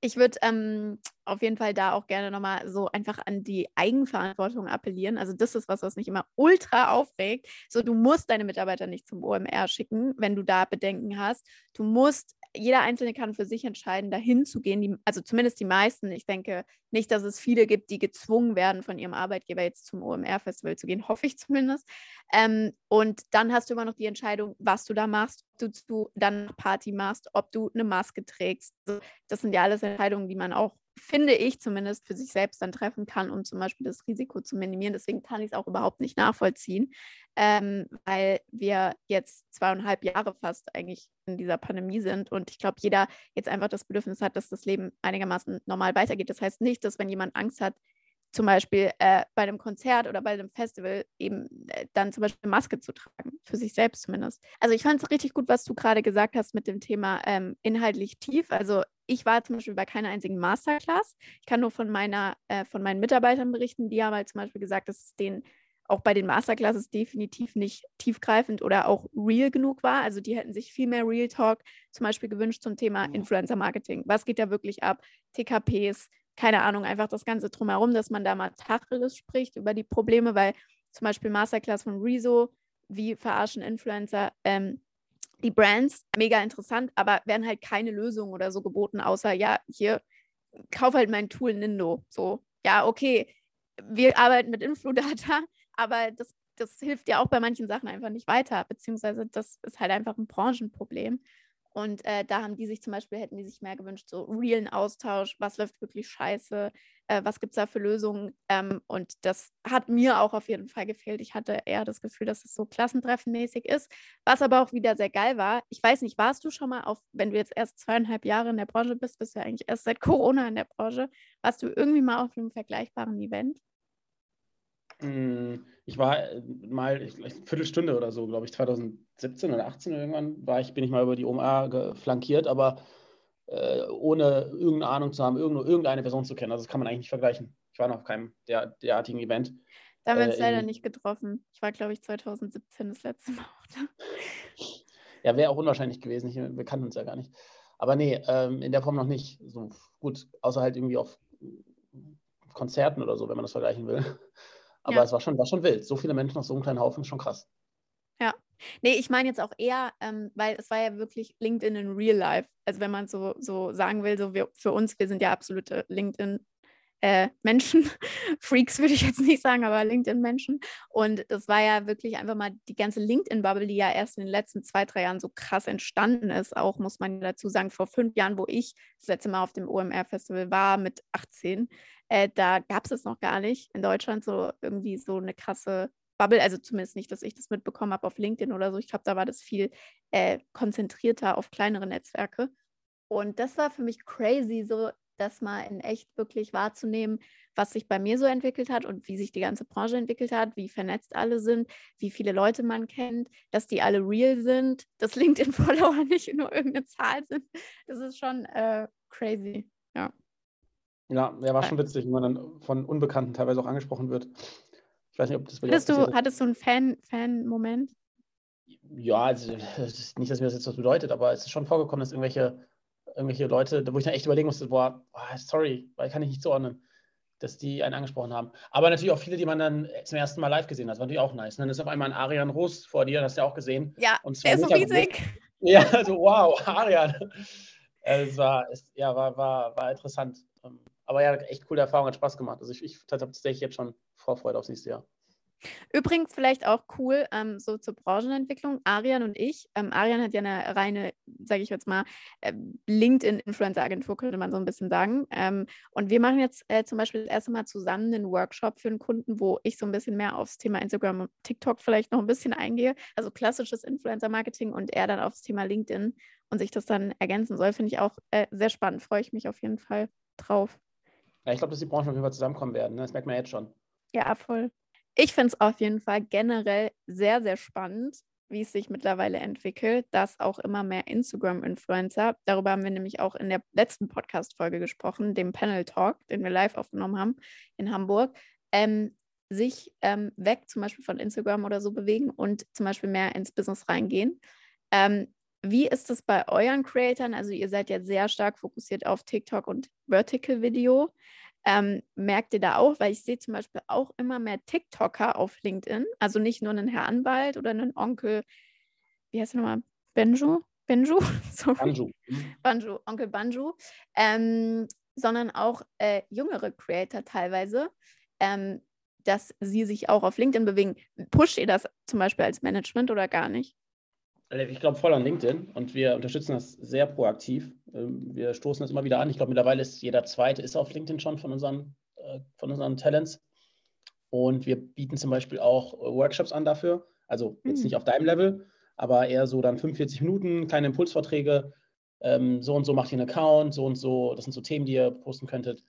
Ich würde ähm, auf jeden Fall da auch gerne nochmal so einfach an die Eigenverantwortung appellieren. Also das ist was, was mich immer ultra aufregt. So, du musst deine Mitarbeiter nicht zum OMR schicken, wenn du da Bedenken hast. Du musst jeder Einzelne kann für sich entscheiden, dahin zu gehen. Die, also zumindest die meisten. Ich denke nicht, dass es viele gibt, die gezwungen werden, von ihrem Arbeitgeber jetzt zum OMR-Festival zu gehen, hoffe ich zumindest. Ähm, und dann hast du immer noch die Entscheidung, was du da machst, ob du dann Party machst, ob du eine Maske trägst. Also das sind ja alles Entscheidungen, die man auch finde ich zumindest, für sich selbst dann treffen kann, um zum Beispiel das Risiko zu minimieren. Deswegen kann ich es auch überhaupt nicht nachvollziehen, ähm, weil wir jetzt zweieinhalb Jahre fast eigentlich in dieser Pandemie sind und ich glaube, jeder jetzt einfach das Bedürfnis hat, dass das Leben einigermaßen normal weitergeht. Das heißt nicht, dass wenn jemand Angst hat, zum Beispiel äh, bei einem Konzert oder bei einem Festival eben äh, dann zum Beispiel Maske zu tragen, für sich selbst zumindest. Also ich fand es richtig gut, was du gerade gesagt hast mit dem Thema ähm, inhaltlich tief. Also ich war zum Beispiel bei keiner einzigen Masterclass. Ich kann nur von meiner, äh, von meinen Mitarbeitern berichten. Die haben halt zum Beispiel gesagt, dass es denen auch bei den Masterclasses definitiv nicht tiefgreifend oder auch real genug war. Also die hätten sich viel mehr Real Talk zum Beispiel gewünscht zum Thema Influencer Marketing. Was geht da wirklich ab? TKPs, keine Ahnung, einfach das Ganze drumherum, dass man da mal Tacheles spricht über die Probleme, weil zum Beispiel Masterclass von Rezo, wie verarschen Influencer, ähm, die Brands, mega interessant, aber werden halt keine Lösungen oder so geboten, außer, ja, hier, kauf halt mein Tool Nindo. So, ja, okay, wir arbeiten mit Infludata, [laughs] aber das, das hilft ja auch bei manchen Sachen einfach nicht weiter, beziehungsweise das ist halt einfach ein Branchenproblem. Und äh, da haben die sich zum Beispiel, hätten die sich mehr gewünscht, so realen Austausch, was läuft wirklich scheiße, äh, was gibt es da für Lösungen. Ähm, und das hat mir auch auf jeden Fall gefehlt. Ich hatte eher das Gefühl, dass es so klassentreffenmäßig ist, was aber auch wieder sehr geil war. Ich weiß nicht, warst du schon mal auf, wenn du jetzt erst zweieinhalb Jahre in der Branche bist, bist du ja eigentlich erst seit Corona in der Branche, warst du irgendwie mal auf einem vergleichbaren Event? Hm, ich war äh, mal eine Viertelstunde oder so, glaube ich, 2017 oder 18 irgendwann war ich, bin ich mal über die OMA flankiert, aber äh, ohne irgendeine Ahnung zu haben, irgendeine Person zu kennen. Also das kann man eigentlich nicht vergleichen. Ich war noch auf keinem der, derartigen Event. Da haben wir uns äh, leider nicht getroffen. Ich war, glaube ich, 2017 das letzte Mal. [laughs] ja, wäre auch unwahrscheinlich gewesen. Ich, wir kannten uns ja gar nicht. Aber nee, ähm, in der Form noch nicht. So gut, außer halt irgendwie auf Konzerten oder so, wenn man das vergleichen will. [laughs] Aber ja. es war schon, war schon wild. So viele Menschen auf so einem kleinen Haufen ist schon krass. Nee, ich meine jetzt auch eher, ähm, weil es war ja wirklich LinkedIn in Real Life. Also wenn man so, so sagen will, so wir, für uns, wir sind ja absolute LinkedIn äh, Menschen, [laughs] Freaks würde ich jetzt nicht sagen, aber LinkedIn-Menschen. Und das war ja wirklich einfach mal die ganze LinkedIn-Bubble, die ja erst in den letzten zwei, drei Jahren so krass entstanden ist. Auch muss man dazu sagen, vor fünf Jahren, wo ich das letzte Mal auf dem OMR-Festival war mit 18, äh, da gab es noch gar nicht in Deutschland so irgendwie so eine krasse Bubble, also zumindest nicht, dass ich das mitbekommen habe auf LinkedIn oder so. Ich glaube, da war das viel äh, konzentrierter auf kleinere Netzwerke. Und das war für mich crazy, so das mal in echt wirklich wahrzunehmen, was sich bei mir so entwickelt hat und wie sich die ganze Branche entwickelt hat, wie vernetzt alle sind, wie viele Leute man kennt, dass die alle real sind, dass [laughs] LinkedIn-Follower nicht nur irgendeine Zahl sind. Das ist schon äh, crazy, ja. Ja, der war schon witzig, wenn man dann von Unbekannten teilweise auch angesprochen wird. Ich weiß nicht, ob das hattest du, hattest du einen Fan-Moment? Fan ja, also nicht, dass mir das jetzt was bedeutet, aber es ist schon vorgekommen, dass irgendwelche, irgendwelche Leute, wo ich dann echt überlegen musste, boah, sorry, weil kann ich nicht zuordnen, dass die einen angesprochen haben. Aber natürlich auch viele, die man dann zum ersten Mal live gesehen hat. Das war natürlich auch nice. Und dann ist auf einmal ein Arian Roos vor dir, das hast du ja auch gesehen. Ja, und der ist so riesig. Ja, [laughs] [laughs] also wow, Arian. Es war, es, ja, war, war, war interessant. Aber ja, echt coole Erfahrung, hat Spaß gemacht. Also ich, ich tatsächlich jetzt schon Vorfreude aufs nächste Jahr. Übrigens vielleicht auch cool, ähm, so zur Branchenentwicklung. Arian und ich, ähm, Arian hat ja eine reine, sage ich jetzt mal, äh, LinkedIn-Influencer-Agentur, könnte man so ein bisschen sagen. Ähm, und wir machen jetzt äh, zum Beispiel das erste Mal zusammen einen Workshop für einen Kunden, wo ich so ein bisschen mehr aufs Thema Instagram und TikTok vielleicht noch ein bisschen eingehe. Also klassisches Influencer-Marketing und er dann aufs Thema LinkedIn und sich das dann ergänzen soll. Finde ich auch äh, sehr spannend. Freue ich mich auf jeden Fall drauf. Ja, ich glaube, dass die Branchen auf jeden Fall zusammenkommen werden. Ne? Das merkt man jetzt schon. Ja, voll. Ich finde es auf jeden Fall generell sehr, sehr spannend, wie es sich mittlerweile entwickelt, dass auch immer mehr Instagram-Influencer, darüber haben wir nämlich auch in der letzten Podcast-Folge gesprochen, dem Panel Talk, den wir live aufgenommen haben in Hamburg, ähm, sich ähm, weg zum Beispiel von Instagram oder so bewegen und zum Beispiel mehr ins Business reingehen. Ähm, wie ist es bei euren Creatoren? Also ihr seid ja sehr stark fokussiert auf TikTok und Vertical Video. Ähm, merkt ihr da auch, weil ich sehe zum Beispiel auch immer mehr TikToker auf LinkedIn, also nicht nur einen Herr Anwalt oder einen Onkel, wie heißt er nochmal, Benju? Benju? [laughs] Sorry. Banju. Mhm. Banju, Onkel Banju, ähm, sondern auch äh, jüngere Creator teilweise, ähm, dass sie sich auch auf LinkedIn bewegen. Pusht ihr das zum Beispiel als Management oder gar nicht? Äh, ich glaube voll an LinkedIn und wir unterstützen das sehr proaktiv. Ähm, wir stoßen das immer wieder an. Ich glaube, mittlerweile ist jeder Zweite ist auf LinkedIn schon von unseren, äh, von unseren Talents. Und wir bieten zum Beispiel auch Workshops an dafür. Also jetzt mhm. nicht auf deinem Level, aber eher so dann 45 Minuten, kleine Impulsvorträge. Ähm, so und so macht ihr einen Account, so und so. Das sind so Themen, die ihr posten könntet.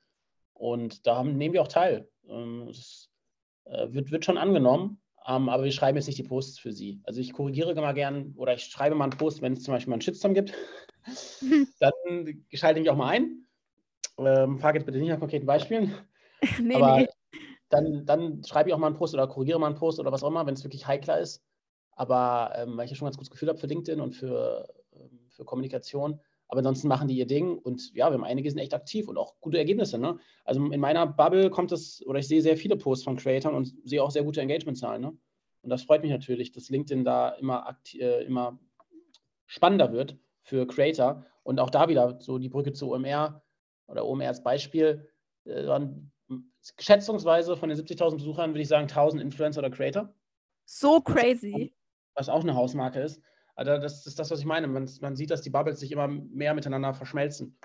Und da nehmen wir auch teil. Ähm, es äh, wird, wird schon angenommen. Ähm, aber wir schreiben jetzt nicht die Posts für sie. Also ich korrigiere immer gern oder ich schreibe mal einen Post, wenn es zum Beispiel mal einen Shitstorm gibt. [laughs] dann schalte ich mich auch mal ein. Ähm, frage jetzt bitte nicht nach konkreten Beispielen. [laughs] nee, aber nee. Dann, dann schreibe ich auch mal einen Post oder korrigiere mal einen Post oder was auch immer, wenn es wirklich heikler ist. Aber ähm, weil ich ja schon ganz gutes Gefühl habe für LinkedIn und für, ähm, für Kommunikation. Aber ansonsten machen die ihr Ding und ja, wir haben einige sind echt aktiv und auch gute Ergebnisse. Ne? Also in meiner Bubble kommt es, oder ich sehe sehr viele Posts von Creatoren und sehe auch sehr gute Engagement-Zahlen. Ne? Und das freut mich natürlich, dass LinkedIn da immer, äh, immer spannender wird für Creator. Und auch da wieder so die Brücke zu OMR oder OMR als Beispiel. Äh, schätzungsweise von den 70.000 Besuchern würde ich sagen 1.000 Influencer oder Creator. So crazy. Was auch eine Hausmarke ist. Also das ist das, was ich meine. Man, man sieht, dass die Bubbles sich immer mehr miteinander verschmelzen.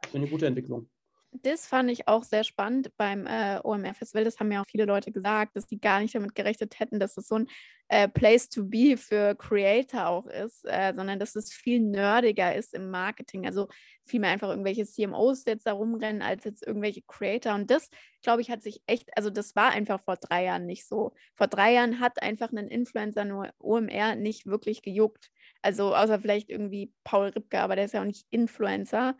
Das ist eine gute Entwicklung. Das fand ich auch sehr spannend beim äh, OMR-Festival. Das haben ja auch viele Leute gesagt, dass die gar nicht damit gerechnet hätten, dass es so ein äh, Place to be für Creator auch ist, äh, sondern dass es viel nerdiger ist im Marketing. Also viel mehr einfach irgendwelche CMOs jetzt da rumrennen, als jetzt irgendwelche Creator. Und das, glaube ich, hat sich echt, also das war einfach vor drei Jahren nicht so. Vor drei Jahren hat einfach ein Influencer nur OMR nicht wirklich gejuckt. Also außer vielleicht irgendwie Paul Ripke, aber der ist ja auch nicht Influencer.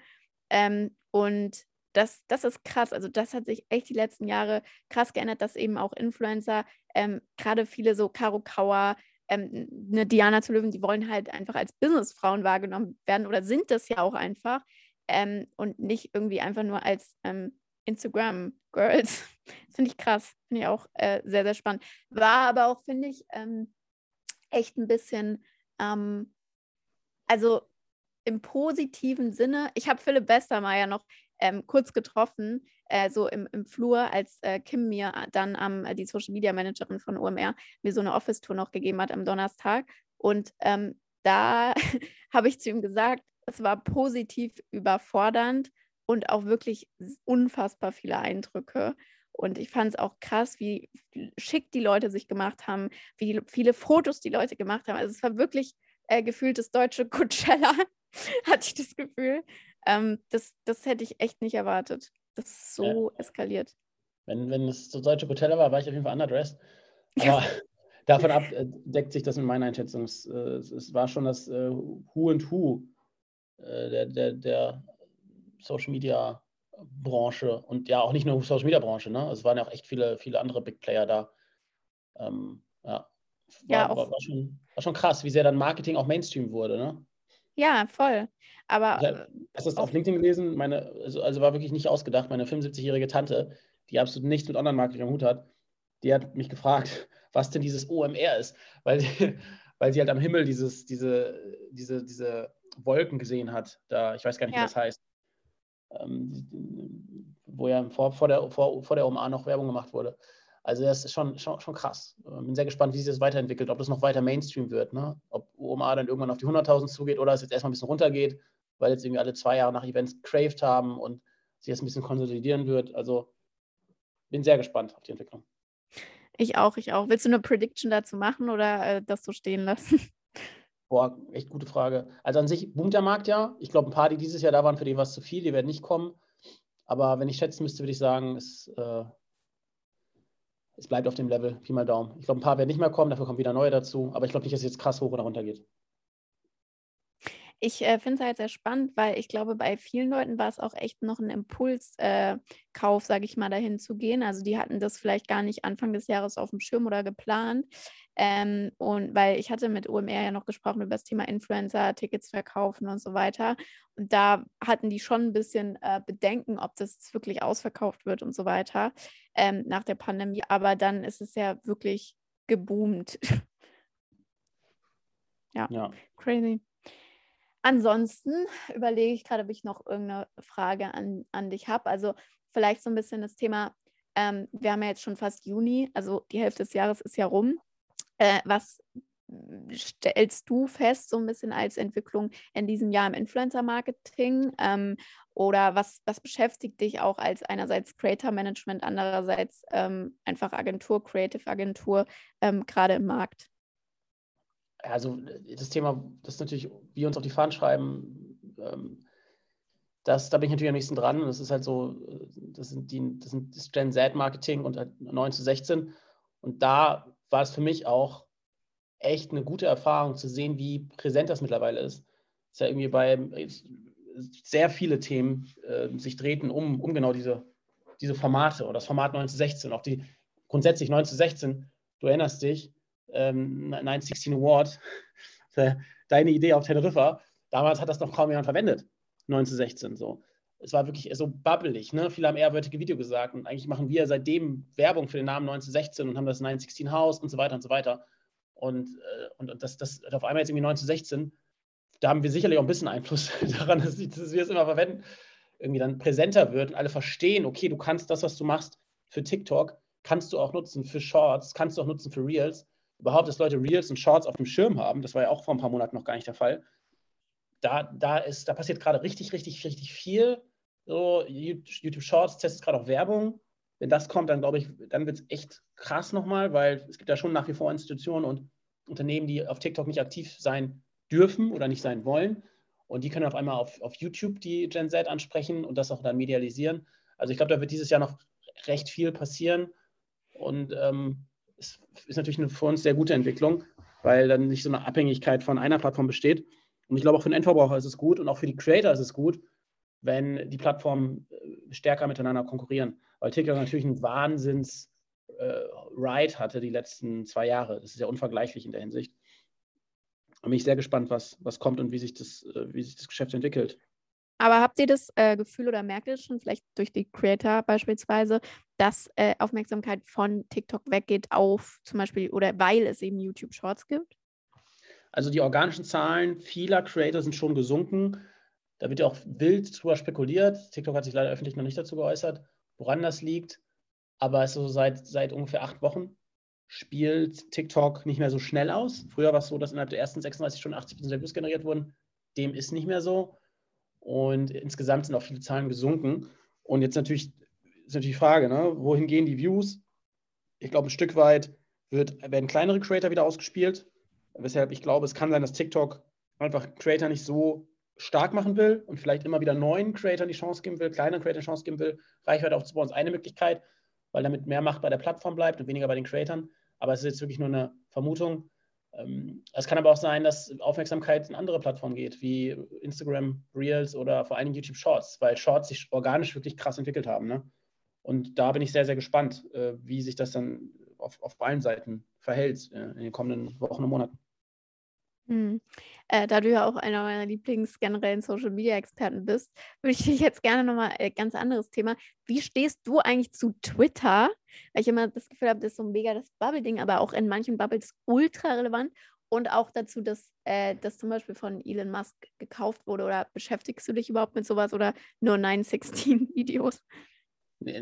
Ähm, und das, das ist krass. Also das hat sich echt die letzten Jahre krass geändert, dass eben auch Influencer, ähm, gerade viele so Karo Kauer, ähm, eine Diana zu Löwen, die wollen halt einfach als Businessfrauen wahrgenommen werden oder sind das ja auch einfach ähm, und nicht irgendwie einfach nur als ähm, Instagram-Girls. Das [laughs] finde ich krass, finde ich auch äh, sehr, sehr spannend. War aber auch, finde ich, ähm, echt ein bisschen, ähm, also im positiven Sinne, ich habe Philipp Westermeier noch ähm, kurz getroffen, äh, so im, im Flur, als äh, Kim mir dann am, äh, die Social Media Managerin von OMR, mir so eine Office-Tour noch gegeben hat am Donnerstag. Und ähm, da [laughs] habe ich zu ihm gesagt, es war positiv überfordernd und auch wirklich unfassbar viele Eindrücke. Und ich fand es auch krass, wie schick die Leute sich gemacht haben, wie viele Fotos die Leute gemacht haben. Also es war wirklich äh, gefühlt das deutsche Coachella, [laughs] hatte ich das Gefühl. Ähm, das, das hätte ich echt nicht erwartet. Das ist so ja. eskaliert. Wenn, wenn es so deutsche Hotel war, war ich auf jeden Fall underdressed. [laughs] Aber [laughs] davon ab äh, deckt sich das mit meiner Einschätzung. Es, äh, es war schon das äh, Who and Who äh, der, der, der Social Media Branche und ja auch nicht nur Social Media Branche, ne? Es waren ja auch echt viele, viele andere Big Player da. Ähm, ja, war, ja war, war, schon, war schon krass, wie sehr dann Marketing auch Mainstream wurde, ne? Ja, voll. Aber. Ich habe das auf LinkedIn gelesen, meine, also, also war wirklich nicht ausgedacht. Meine 75-jährige Tante, die absolut nichts mit Online-Marketing am Hut hat, die hat mich gefragt, [laughs] was denn dieses OMR ist, weil sie, [laughs] weil sie halt am Himmel dieses, diese, diese, diese Wolken gesehen hat. Da, ich weiß gar nicht, ja. wie das heißt. Ähm, wo ja vor, vor, der, vor, vor der OMA noch Werbung gemacht wurde. Also das ist schon, schon, schon krass. Bin sehr gespannt, wie sich das weiterentwickelt, ob das noch weiter Mainstream wird, ne? ob OMA dann irgendwann auf die 100.000 zugeht oder es jetzt erstmal ein bisschen runtergeht, weil jetzt irgendwie alle zwei Jahre nach Events craved haben und sich jetzt ein bisschen konsolidieren wird. Also bin sehr gespannt auf die Entwicklung. Ich auch, ich auch. Willst du eine Prediction dazu machen oder äh, das so stehen lassen? [laughs] Boah, echt gute Frage. Also an sich boomt der Markt ja. Ich glaube, ein paar, die dieses Jahr da waren, für die war es zu viel, die werden nicht kommen. Aber wenn ich schätzen müsste, würde ich sagen, es äh, es bleibt auf dem Level, Pi mal Daumen. Ich glaube, ein paar werden nicht mehr kommen, dafür kommen wieder neue dazu. Aber ich glaube nicht, dass es jetzt krass hoch oder runter geht. Ich äh, finde es halt sehr spannend, weil ich glaube, bei vielen Leuten war es auch echt noch ein Impulskauf, äh, sage ich mal, dahin zu gehen. Also die hatten das vielleicht gar nicht Anfang des Jahres auf dem Schirm oder geplant. Ähm, und weil ich hatte mit OMR ja noch gesprochen über das Thema Influencer, Tickets verkaufen und so weiter. Und da hatten die schon ein bisschen äh, Bedenken, ob das wirklich ausverkauft wird und so weiter ähm, nach der Pandemie. Aber dann ist es ja wirklich geboomt. [laughs] ja. ja, crazy. Ansonsten überlege ich gerade, ob ich noch irgendeine Frage an, an dich habe. Also vielleicht so ein bisschen das Thema, ähm, wir haben ja jetzt schon fast Juni, also die Hälfte des Jahres ist ja rum. Äh, was stellst du fest, so ein bisschen als Entwicklung in diesem Jahr im Influencer-Marketing? Ähm, oder was, was beschäftigt dich auch als einerseits Creator Management, andererseits ähm, einfach Agentur, Creative Agentur, ähm, gerade im Markt? Also das Thema, das natürlich wir uns auf die Fahnen schreiben, ähm, das, da bin ich natürlich am nächsten dran. Das ist halt so, das sind die, das sind das Gen Z-Marketing und halt 9 zu 16. Und da war es für mich auch echt eine gute Erfahrung zu sehen, wie präsent das mittlerweile ist. Es ist ja irgendwie bei sehr viele Themen äh, sich drehten um, um genau diese, diese Formate oder das Format 9 zu 16. Auch die grundsätzlich 9 zu 16, du erinnerst dich, ähm, 916 Award, deine Idee auf Teneriffa, damals hat das noch kaum jemand verwendet, 9 zu 16 so. Es war wirklich so bubbelig, ne? Viele haben ehrwürdige Video gesagt und eigentlich machen wir seitdem Werbung für den Namen 9 zu 16 und haben das 916 House und so weiter und so weiter. Und, äh, und, und das, das auf einmal jetzt irgendwie 9 zu 16, da haben wir sicherlich auch ein bisschen Einfluss [laughs] daran, dass, dass wir es immer verwenden, irgendwie dann präsenter wird und alle verstehen, okay, du kannst das, was du machst für TikTok, kannst du auch nutzen für Shorts, kannst du auch nutzen für Reels überhaupt, dass Leute Reels und Shorts auf dem Schirm haben, das war ja auch vor ein paar Monaten noch gar nicht der Fall. Da, da, ist, da passiert gerade richtig, richtig, richtig viel. So, YouTube Shorts testet gerade auch Werbung. Wenn das kommt, dann glaube ich, dann wird es echt krass nochmal, weil es gibt ja schon nach wie vor Institutionen und Unternehmen, die auf TikTok nicht aktiv sein dürfen oder nicht sein wollen. Und die können auf einmal auf, auf YouTube die Gen Z ansprechen und das auch dann medialisieren. Also ich glaube, da wird dieses Jahr noch recht viel passieren. Und ähm, es ist natürlich eine für uns sehr gute Entwicklung, weil dann nicht so eine Abhängigkeit von einer Plattform besteht. Und ich glaube, auch für den Endverbraucher ist es gut und auch für die Creator ist es gut, wenn die Plattformen äh, stärker miteinander konkurrieren. Weil TikTok natürlich einen Wahnsinns äh, hatte die letzten zwei Jahre. Das ist ja unvergleichlich in der Hinsicht. Da bin ich sehr gespannt, was, was kommt und wie sich, das, äh, wie sich das Geschäft entwickelt. Aber habt ihr das äh, Gefühl oder merkt ihr schon vielleicht durch die Creator beispielsweise, dass äh, Aufmerksamkeit von TikTok weggeht auf zum Beispiel oder weil es eben YouTube Shorts gibt? Also die organischen Zahlen vieler Creator sind schon gesunken. Da wird ja auch wild drüber spekuliert. TikTok hat sich leider öffentlich noch nicht dazu geäußert, woran das liegt. Aber so seit, seit ungefähr acht Wochen spielt TikTok nicht mehr so schnell aus. Früher war es so, dass innerhalb der ersten 36 Stunden 80 der Views generiert wurden. Dem ist nicht mehr so. Und insgesamt sind auch viele Zahlen gesunken. Und jetzt natürlich ist natürlich die Frage, ne? wohin gehen die Views? Ich glaube, ein Stück weit wird, werden kleinere Creator wieder ausgespielt. Weshalb ich glaube, es kann sein, dass TikTok einfach Creator nicht so stark machen will und vielleicht immer wieder neuen Creators die Chance geben will, kleineren Creators die Chance geben will, Reichweite aufzubauen, ist eine Möglichkeit, weil damit mehr Macht bei der Plattform bleibt und weniger bei den Creators. Aber es ist jetzt wirklich nur eine Vermutung. Ähm, es kann aber auch sein, dass Aufmerksamkeit in andere Plattformen geht, wie Instagram Reels oder vor allem YouTube Shorts, weil Shorts sich organisch wirklich krass entwickelt haben. Ne? Und da bin ich sehr, sehr gespannt, äh, wie sich das dann auf, auf beiden Seiten verhält äh, in den kommenden Wochen und Monaten. Hm. Äh, da du ja auch einer meiner Lieblingsgenerellen Social Media Experten bist, würde ich dich jetzt gerne nochmal äh, ganz anderes Thema. Wie stehst du eigentlich zu Twitter? Weil ich immer das Gefühl habe, das ist so ein mega das Bubble-Ding, aber auch in manchen Bubbles ultra relevant und auch dazu, dass äh, das zum Beispiel von Elon Musk gekauft wurde oder beschäftigst du dich überhaupt mit sowas oder nur 916 Videos?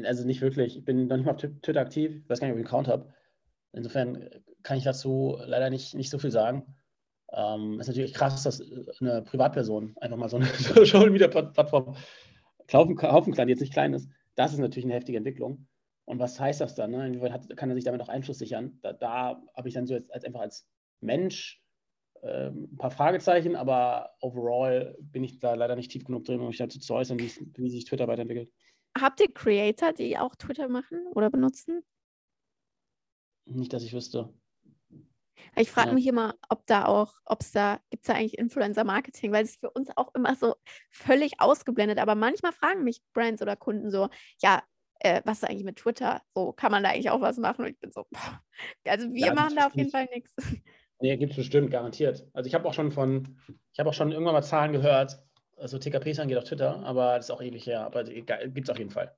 Also nicht wirklich. Ich bin noch nicht mal auf Twitter aktiv. Ich weiß gar nicht, ob ich einen Account habe. Insofern kann ich dazu leider nicht, nicht so viel sagen. Ähm, ist natürlich krass, dass eine Privatperson einfach mal so eine [laughs] Social Media Plattform kaufen, kaufen kann, die jetzt nicht klein ist. Das ist natürlich eine heftige Entwicklung. Und was heißt das dann? Ne? Inwieweit hat, kann er sich damit auch Einfluss sichern? Da, da habe ich dann so jetzt als, einfach als Mensch äh, ein paar Fragezeichen, aber overall bin ich da leider nicht tief genug drin, um mich dazu zu äußern, wie sich Twitter weiterentwickelt. Habt ihr Creator, die auch Twitter machen oder benutzen? Nicht, dass ich wüsste. Ich frage ja. mich immer, ob da auch, ob es da, gibt es da eigentlich Influencer-Marketing, weil es ist für uns auch immer so völlig ausgeblendet. Aber manchmal fragen mich Brands oder Kunden so, ja, äh, was ist eigentlich mit Twitter? So, kann man da eigentlich auch was machen? Und ich bin so, boah. also wir ja, machen da auf jeden Fall nichts. Nee, gibt es bestimmt, garantiert. Also ich habe auch schon von, ich habe auch schon irgendwann mal Zahlen gehört, also TKP geht auf Twitter, aber das ist auch ewig her, aber gibt es auf jeden Fall.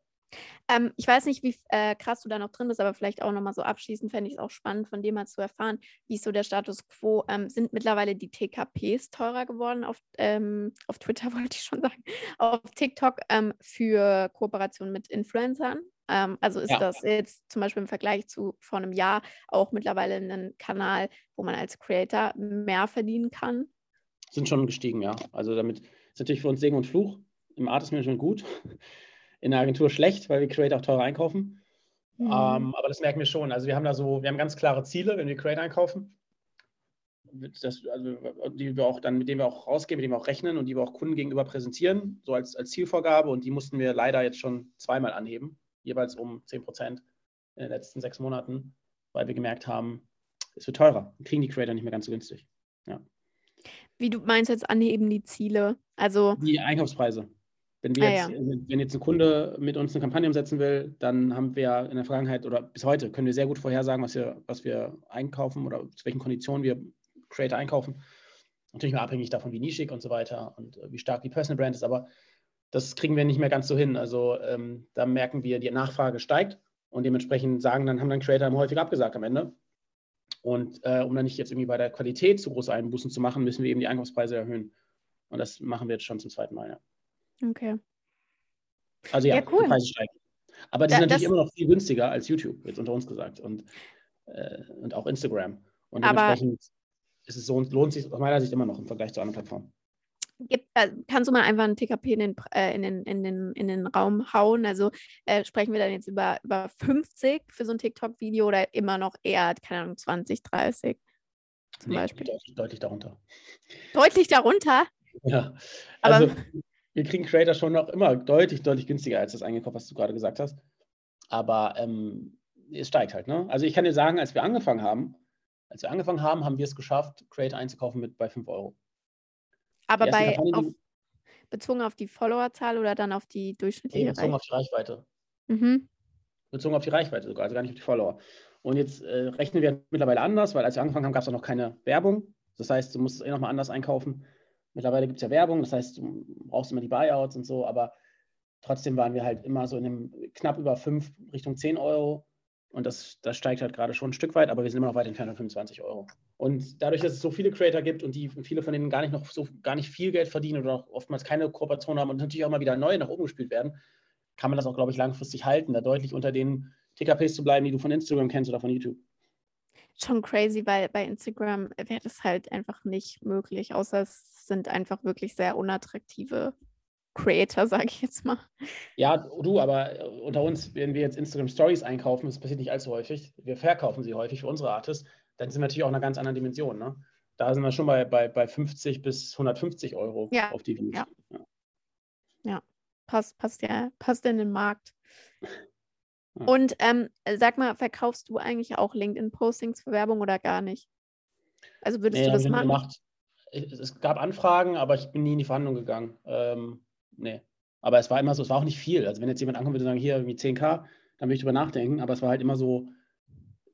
Ähm, ich weiß nicht, wie äh, krass du da noch drin bist, aber vielleicht auch nochmal so abschließend fände ich es auch spannend, von dir mal zu erfahren, wie ist so der Status quo? Ähm, sind mittlerweile die TKPs teurer geworden auf, ähm, auf Twitter, [laughs] wollte ich schon sagen, auf TikTok ähm, für Kooperation mit Influencern? Ähm, also ist ja. das jetzt zum Beispiel im Vergleich zu vor einem Jahr auch mittlerweile ein Kanal, wo man als Creator mehr verdienen kann? Sind schon gestiegen, ja. Also damit ist natürlich für uns Segen und Fluch. Im Artist Management gut in der Agentur schlecht, weil wir Creator auch teurer einkaufen. Mhm. Ähm, aber das merken wir schon. Also wir haben da so, wir haben ganz klare Ziele, wenn wir Creator einkaufen. Das, also, die wir auch dann, mit denen wir auch rausgehen, mit denen wir auch rechnen und die wir auch Kunden gegenüber präsentieren, so als, als Zielvorgabe. Und die mussten wir leider jetzt schon zweimal anheben, jeweils um 10 Prozent in den letzten sechs Monaten, weil wir gemerkt haben, es wird teurer. Wir kriegen die Creator nicht mehr ganz so günstig. Ja. Wie du meinst jetzt anheben die Ziele? Also die Einkaufspreise. Wenn, wir ah, jetzt, ja. wenn jetzt ein Kunde mit uns eine Kampagne umsetzen will, dann haben wir in der Vergangenheit oder bis heute können wir sehr gut vorhersagen, was wir, was wir einkaufen oder zu welchen Konditionen wir Creator einkaufen. Natürlich mal abhängig davon, wie nischig und so weiter und äh, wie stark die Personal Brand ist, aber das kriegen wir nicht mehr ganz so hin. Also ähm, da merken wir, die Nachfrage steigt und dementsprechend sagen dann, haben dann Creator häufig abgesagt am Ende. Und äh, um dann nicht jetzt irgendwie bei der Qualität zu große Einbußen zu machen, müssen wir eben die Einkaufspreise erhöhen. Und das machen wir jetzt schon zum zweiten Mal, ja. Okay. Also ja, ja cool. die Preise steigen. Aber die sind natürlich immer noch viel günstiger als YouTube, jetzt unter uns gesagt. Und, äh, und auch Instagram. Und dementsprechend ist es so, lohnt sich aus meiner Sicht immer noch im Vergleich zu anderen Plattformen. Gibt, äh, kannst du mal einfach einen TKP in den, äh, in den, in den, in den Raum hauen? Also äh, sprechen wir dann jetzt über, über 50 für so ein TikTok-Video oder immer noch eher, keine Ahnung, 20, 30 zum Nee, Beispiel? Deutlich, deutlich darunter. Deutlich darunter? Ja, Aber- also wir kriegen Creator schon noch immer deutlich, deutlich günstiger als das eingekauft, was du gerade gesagt hast. Aber ähm, es steigt halt, ne? Also ich kann dir sagen, als wir angefangen haben, als wir angefangen haben, haben wir es geschafft, Creator einzukaufen mit bei 5 Euro. Aber bei, auf, bezogen auf die Followerzahl oder dann auf die Nee, durchschnittliche bezogen Reichweite? auf die Reichweite. Mhm. Bezogen auf die Reichweite sogar, also gar nicht auf die Follower. Und jetzt äh, rechnen wir mittlerweile anders, weil als wir angefangen haben, gab es auch noch keine Werbung. Das heißt, du musst es eh nochmal anders einkaufen. Mittlerweile gibt es ja Werbung, das heißt, du brauchst immer die Buyouts und so, aber trotzdem waren wir halt immer so in einem knapp über 5 Richtung 10 Euro. Und das, das steigt halt gerade schon ein Stück weit, aber wir sind immer noch weit entfernt von 25 Euro. Und dadurch, dass es so viele Creator gibt und die viele von denen gar nicht noch so gar nicht viel Geld verdienen oder auch oftmals keine Kooperation haben und natürlich auch mal wieder neue nach oben gespielt werden, kann man das auch, glaube ich, langfristig halten, da deutlich unter den TKPs zu bleiben, die du von Instagram kennst oder von YouTube. Schon crazy, weil bei Instagram wäre das halt einfach nicht möglich, außer es sind einfach wirklich sehr unattraktive Creator, [laughs] sage ich jetzt mal. Ja, du, aber äh, unter uns, wenn wir jetzt Instagram Stories einkaufen, das passiert nicht allzu häufig, wir verkaufen sie häufig für unsere Artists, dann sind wir natürlich auch in einer ganz anderen Dimension. Ne? Da sind wir schon bei, bei, bei 50 bis 150 Euro Ja, auf die Views. ja. Ja. Passt, passt ja, passt in den Markt. [laughs] Ja. Und ähm, sag mal, verkaufst du eigentlich auch LinkedIn-Postings für Werbung oder gar nicht? Also würdest Nee, du das machen? gemacht. Es gab Anfragen, aber ich bin nie in die Verhandlung gegangen. Ähm, nee. Aber es war immer so, es war auch nicht viel. Also wenn jetzt jemand ankommt und sagen, hier irgendwie 10k, dann würde ich drüber nachdenken. Aber es war halt immer so,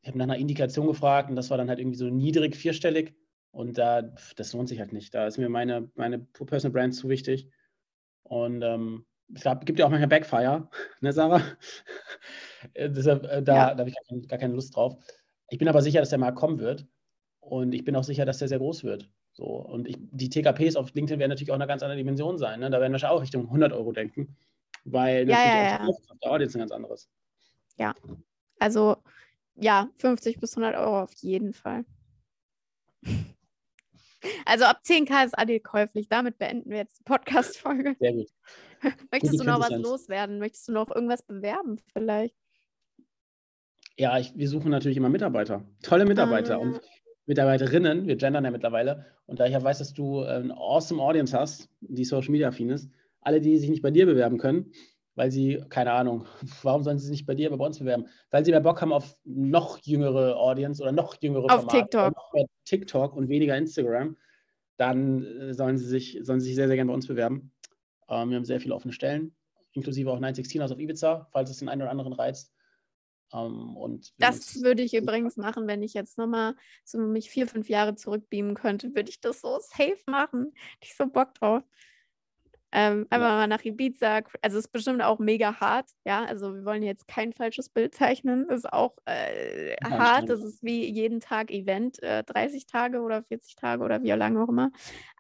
ich habe nach einer Indikation gefragt und das war dann halt irgendwie so niedrig, vierstellig. Und da, das lohnt sich halt nicht. Da ist mir meine, meine Personal Brand zu wichtig. Und ähm, es gab, gibt ja auch manchmal Backfire, [laughs] ne, Sarah? Äh, Deshalb, äh, da, Ja. da habe ich gar keine, gar keine Lust drauf. Ich bin aber sicher, dass der Markt kommen wird. Und ich bin auch sicher, dass der sehr groß wird. So, und ich, die TKPs auf LinkedIn werden natürlich auch eine ganz andere Dimension sein. Ne? Da werden wir schon auch Richtung 100 Euro denken, weil Ja, natürlich ja, auch ja. Kaufkraft der Audience ein ganz anderes. Also ja, 50 bis 100 Euro auf jeden Fall. [laughs] Also ab 10k ist Adil käuflich. Damit beenden wir jetzt die Podcast-Folge. Sehr gut. [laughs] Möchtest du noch was loswerden? Möchtest du noch irgendwas bewerben vielleicht? Ja, ich, wir suchen natürlich immer Mitarbeiter. Tolle Mitarbeiter Ah. und Mitarbeiterinnen. Wir gendern ja mittlerweile. Und da ich ja weiß, dass du äh, eine awesome Audience hast, die Social Media affin ist, alle, die sich nicht bei dir bewerben können, weil sie, keine Ahnung, [laughs] warum sollen sie sich nicht bei dir, aber bei uns bewerben? Weil sie mehr Bock haben auf noch jüngere Audience oder noch jüngere Auf Formate, TikTok. noch mehr TikTok und weniger Instagram, dann äh, sollen sie sich, sollen sie sich sehr, sehr gerne bei uns bewerben. Ähm, wir haben sehr viele offene Stellen, inklusive auch 916 aus auf Ibiza, falls es den einen oder anderen reizt. Ähm, und Das würde ich übrigens machen, wenn ich jetzt nochmal so mich vier, fünf Jahre zurückbeamen könnte, würde ich das so safe machen. Ich so Bock drauf. Ähm, einfach mal nach Ibiza. Also es ist bestimmt auch mega hart, ja. Also wir wollen jetzt kein falsches Bild zeichnen. Ist auch äh, Ja, hart. Das ist wie jeden Tag Event, äh, 30 Tage oder 40 Tage oder wie lange auch immer.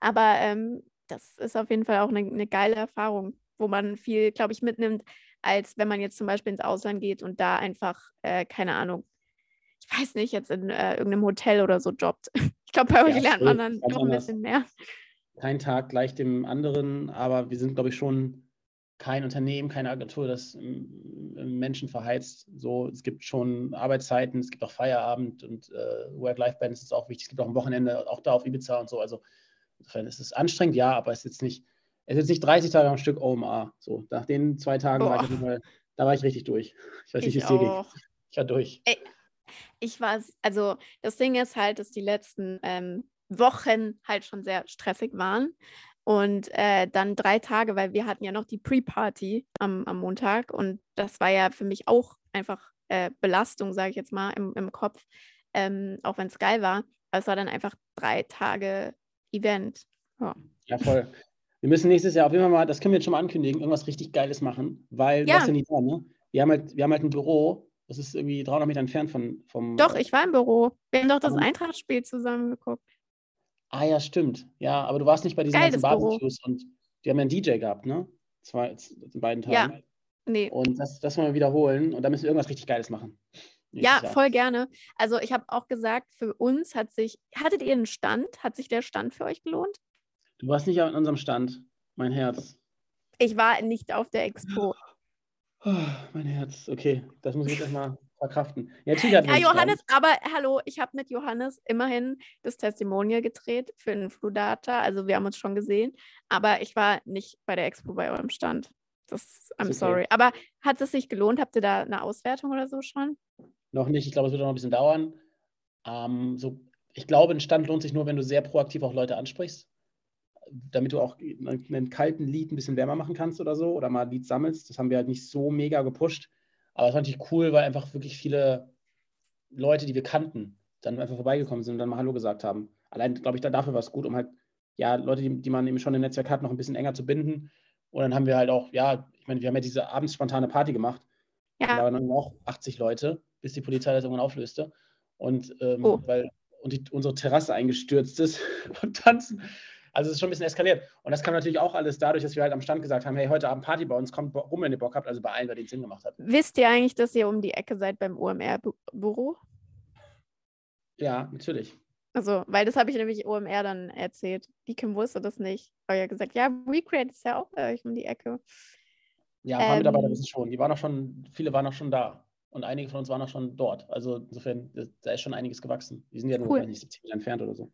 Aber ähm, das ist auf jeden Fall auch eine, eine geile Erfahrung, wo man viel, glaube ich, mitnimmt, als wenn man jetzt zum Beispiel ins Ausland geht und da einfach, äh, keine Ahnung, ich weiß nicht, jetzt in äh, irgendeinem Hotel oder so jobbt. [laughs] Ich glaube, bei euch Ja, lernt man dann ganz doch ein bisschen mehr. kein Tag gleich dem anderen, aber wir sind, glaube ich, schon kein Unternehmen, keine Agentur, das ähm, Menschen verheizt. So, es gibt schon Arbeitszeiten, es gibt auch Feierabend und äh, Work-Life-Balance ist auch wichtig. Es gibt auch ein Wochenende, auch da auf Ibiza und so. Also insofern ist es anstrengend, ja, aber es ist jetzt nicht, es ist nicht 30 Tage am Stück OMA. So, nach den zwei Tagen war ich Fall, da war ich richtig durch. Ich weiß nicht, wie es dir ging. Ich war durch. Ich war, also das Ding ist halt, dass die letzten ähm, Wochen halt schon sehr stressig waren. Und äh, dann drei Tage, weil wir hatten ja noch die Pre-Party am, am Montag. Und das war ja für mich auch einfach äh, Belastung, sage ich jetzt mal, im, im Kopf, ähm, auch wenn es geil war. Aber es war dann einfach drei Tage Event. Ja, voll. Wir müssen nächstes Jahr auf jeden Fall mal, das können wir jetzt schon mal ankündigen, irgendwas richtig Geiles machen, weil du Ja. warst ja nicht da, ne? Wir haben halt, wir haben halt ein Büro, das ist irgendwie 300 Meter entfernt von, vom. Doch, ich war im Büro. Wir haben doch das Aber- Eintrachtspiel zusammen geguckt. Ah ja, stimmt. Ja, aber du warst nicht bei diesen Geiles ganzen. Barbecues und die haben ja einen DJ gehabt, ne? Zwei, in beiden Ja. Tagen. Nee, Und das, das wollen wir wiederholen und da müssen wir irgendwas richtig Geiles machen. Ja, Jahr. voll gerne. Also ich habe auch gesagt, für uns hat sich, hattet ihr einen Stand? Hat sich der Stand für euch gelohnt? Du warst nicht an unserem Stand, mein Herz. Ich war nicht auf der Expo. Oh, [sighs] mein Herz, okay, das muss ich jetzt erstmal [laughs] verkraften. Ja, ja Johannes, aber hallo, ich habe mit Johannes immerhin das Testimonial gedreht für den Fludata. Also wir haben uns schon gesehen, aber ich war nicht bei der Expo bei eurem Stand. Das, I'm okay. sorry. Aber hat es sich gelohnt? Habt ihr da eine Auswertung oder so schon? Noch nicht. Ich glaube, es wird noch ein bisschen dauern. Ähm, so, ich glaube, ein Stand lohnt sich nur, wenn du sehr proaktiv auch Leute ansprichst. Damit du auch einen kalten Lied ein bisschen wärmer machen kannst oder so. Oder mal Lied sammelst. Das haben wir halt nicht so mega gepusht. Aber es fand ich cool, weil einfach wirklich viele Leute, die wir kannten, dann einfach vorbeigekommen sind und dann mal Hallo gesagt haben. Allein, glaube ich, da dafür war es gut, um halt, ja, Leute, die, die man eben schon im Netzwerk hat, noch ein bisschen enger zu binden. Und dann haben wir halt auch, ja, ich meine, wir haben ja diese abends spontane Party gemacht. Ja. Da waren dann auch 80 Leute, bis die Polizei das irgendwann auflöste. Und ähm, oh. weil und die, unsere Terrasse eingestürzt ist [laughs] und tanzen. Also es ist schon ein bisschen eskaliert. Und das kam natürlich auch alles dadurch, dass wir halt am Stand gesagt haben, hey, heute Abend Party bei uns, kommt rum, wenn ihr Bock habt. Also bei allen, bei denen es Sinn gemacht hat. Wisst ihr eigentlich, dass ihr um die Ecke seid beim OMR-Büro? Ja, natürlich. Also, weil das habe ich nämlich OMR dann erzählt. Die Kim wusste das nicht. Aber ja gesagt, ja, Recreate ist ja auch bei euch um die Ecke. Ja, ein paar ähm, Mitarbeiter wissen schon. Die waren auch schon, viele waren auch schon da. Und einige von uns waren auch schon dort. Also insofern, da ist schon einiges gewachsen. Die sind ja nur cool. nicht 70 Meter entfernt oder so.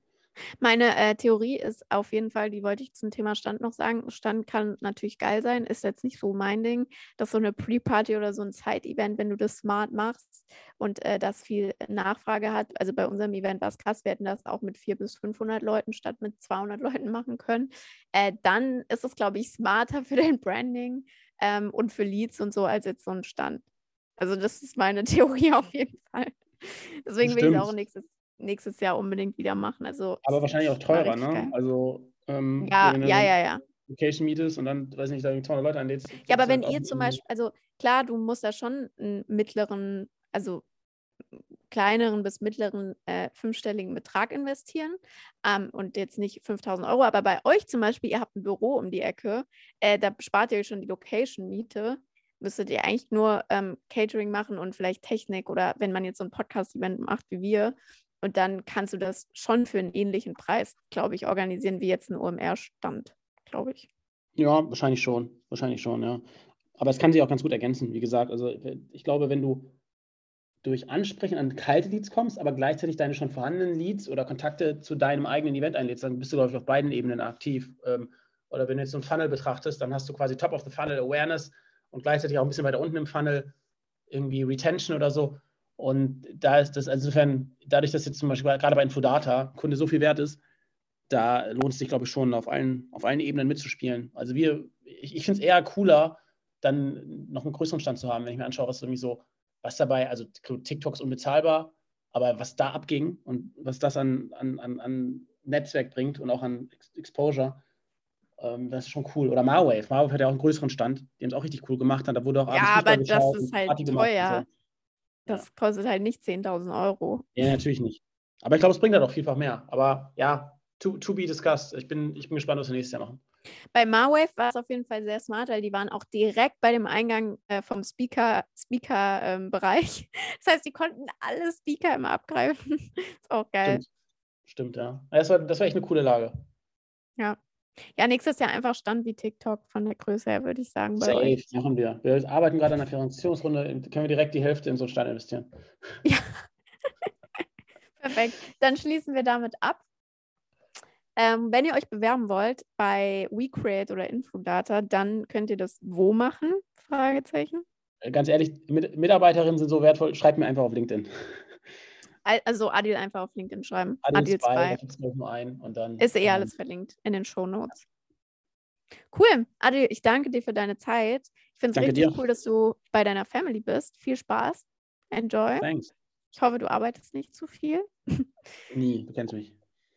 Meine äh, Theorie ist auf jeden Fall, die wollte ich zum Thema Stand noch sagen. Stand kann natürlich geil sein, ist jetzt nicht so mein Ding, dass so eine Pre-Party oder so ein Side-Event, wenn du das smart machst und äh, das viel Nachfrage hat. Also bei unserem Event war es krass, wir hätten das auch mit 400 bis 500 Leuten statt mit 200 Leuten machen können. Äh, dann ist es, glaube ich, smarter für dein Branding ähm, und für Leads und so als jetzt so ein Stand. Also das ist meine [laughs] Theorie auf jeden Fall. Deswegen will ich auch nächstes nächstes Jahr unbedingt wieder machen. Also, aber wahrscheinlich auch teurer, ne? Geil. Also, ähm, ja, ja, ja, ja. Location mietest und dann, weiß nicht, da 200 Leute einlädst. Ja, aber wenn ihr zum Beispiel, also klar, du musst da schon einen mittleren, also kleineren bis mittleren äh, fünfstelligen Betrag investieren ähm, und jetzt nicht 5000 Euro, aber bei euch zum Beispiel, ihr habt ein Büro um die Ecke, äh, da spart ihr schon die Location-Miete, müsstet ihr eigentlich nur ähm, Catering machen und vielleicht Technik oder wenn man jetzt so ein Podcast-Event macht wie wir, und dann kannst du das schon für einen ähnlichen Preis, glaube ich, organisieren wie jetzt ein OMR-Stand, glaube ich. Ja, wahrscheinlich schon. Wahrscheinlich schon, ja. Aber es kann sich auch ganz gut ergänzen, wie gesagt. Also ich glaube, wenn du durch Ansprechen an kalte Leads kommst, aber gleichzeitig deine schon vorhandenen Leads oder Kontakte zu deinem eigenen Event einlädst, dann bist du, glaube ich, auf beiden Ebenen aktiv. Ähm, oder wenn du jetzt so einen Funnel betrachtest, dann hast du quasi Top of the Funnel Awareness und gleichzeitig auch ein bisschen weiter unten im Funnel irgendwie Retention oder so. Und da ist das, also insofern, dadurch, dass jetzt zum Beispiel gerade bei Infodata Kunde so viel wert ist, da lohnt es sich, glaube ich, schon auf allen, auf allen Ebenen mitzuspielen. Also wir, ich, ich finde es eher cooler, dann noch einen größeren Stand zu haben, wenn ich mir anschaue, was irgendwie so, was dabei, also TikTok ist unbezahlbar, aber was da abging und was das an, an, an, an Netzwerk bringt und auch an Exposure, ähm, das ist schon cool. Oder Marwave. Marwave hat ja auch einen größeren Stand, die haben es auch richtig cool gemacht. Da wurde auch ja, aber das ist halt teuer. Das kostet halt nicht 10.000 Euro. Ja, natürlich nicht. Aber ich glaube, es bringt halt auch vielfach mehr. Aber ja, to, to be discussed. Ich bin, ich bin gespannt, was wir nächstes Jahr machen. Bei Marwave war es auf jeden Fall sehr smart, weil die waren auch direkt bei dem Eingang äh, vom Speaker-Bereich. Speaker, ähm, [laughs] das heißt, die konnten alle Speaker immer abgreifen. [laughs] ist auch geil. Stimmt, Stimmt ja. Das war, das war echt eine coole Lage. Ja. Ja, nächstes Jahr einfach Stand wie TikTok von der Größe her, würde ich sagen. Safe, euch. machen wir. Wir arbeiten gerade an der Finanzierungsrunde, können wir direkt die Hälfte in so einen Stand investieren. Ja. [laughs] Perfekt. Dann schließen wir damit ab. Ähm, wenn ihr euch bewerben wollt bei WeCreate oder Infodata, dann könnt ihr das wo machen? Fragezeichen. Äh, ganz ehrlich, Mitarbeiterinnen sind so wertvoll, schreibt mir einfach auf LinkedIn. Also Adil einfach auf LinkedIn schreiben. Adil 2, da nur ein und dann. Ist eh ähm, alles verlinkt in den Show Notes. Cool. Adil, ich danke dir für deine Zeit. Ich finde es richtig dir. cool, dass du bei deiner Family bist. Viel Spaß. Enjoy. Thanks. Ich hoffe, du arbeitest nicht zu viel. [laughs] Nie, du kennst mich.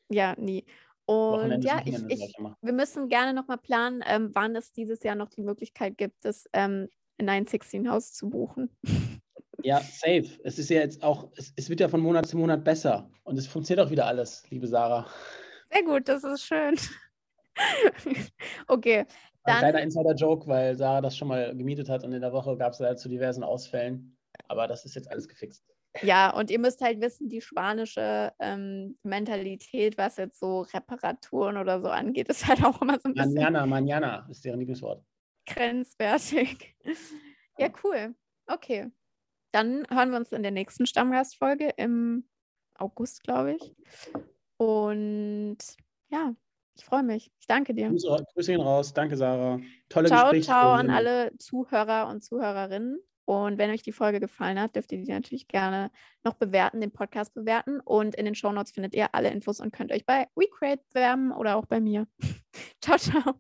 Ja, nie. Und ja, ich, ich, wir müssen gerne nochmal planen, ähm, wann es dieses Jahr noch die Möglichkeit gibt, das ähm, 916 Haus zu buchen. [laughs] Ja, safe. Es ist ja jetzt auch, es, es, wird ja von Monat zu Monat besser. Und es funktioniert auch wieder alles, liebe Sarah. Sehr gut, das ist schön. [laughs] okay. Dann, Ein kleiner Insider-Joke, weil Sarah das schon mal gemietet hat und in der Woche gab es da zu diversen Ausfällen. Aber das ist jetzt alles gefixt. Ja, und ihr müsst halt wissen, die spanische ähm, Mentalität, was jetzt so Reparaturen oder so angeht, ist halt auch immer so ein bisschen Manana, manana ist deren Lieblingswort. grenzwertig. Ja, cool. Okay. Dann hören wir uns in der nächsten Stammgastfolge im August, glaube ich. Und ja, ich freue mich. Ich danke dir. Grüße, Grüße gehen raus. Danke, Sarah. Tolle Ciao, Gespräche. ciao an alle Zuhörer und Zuhörerinnen. Und wenn euch die Folge gefallen hat, dürft ihr die natürlich gerne noch bewerten, den Podcast bewerten. Und in den Shownotes findet ihr alle Infos und könnt euch bei WeCreate bewerben oder auch bei mir. [laughs] ciao, ciao.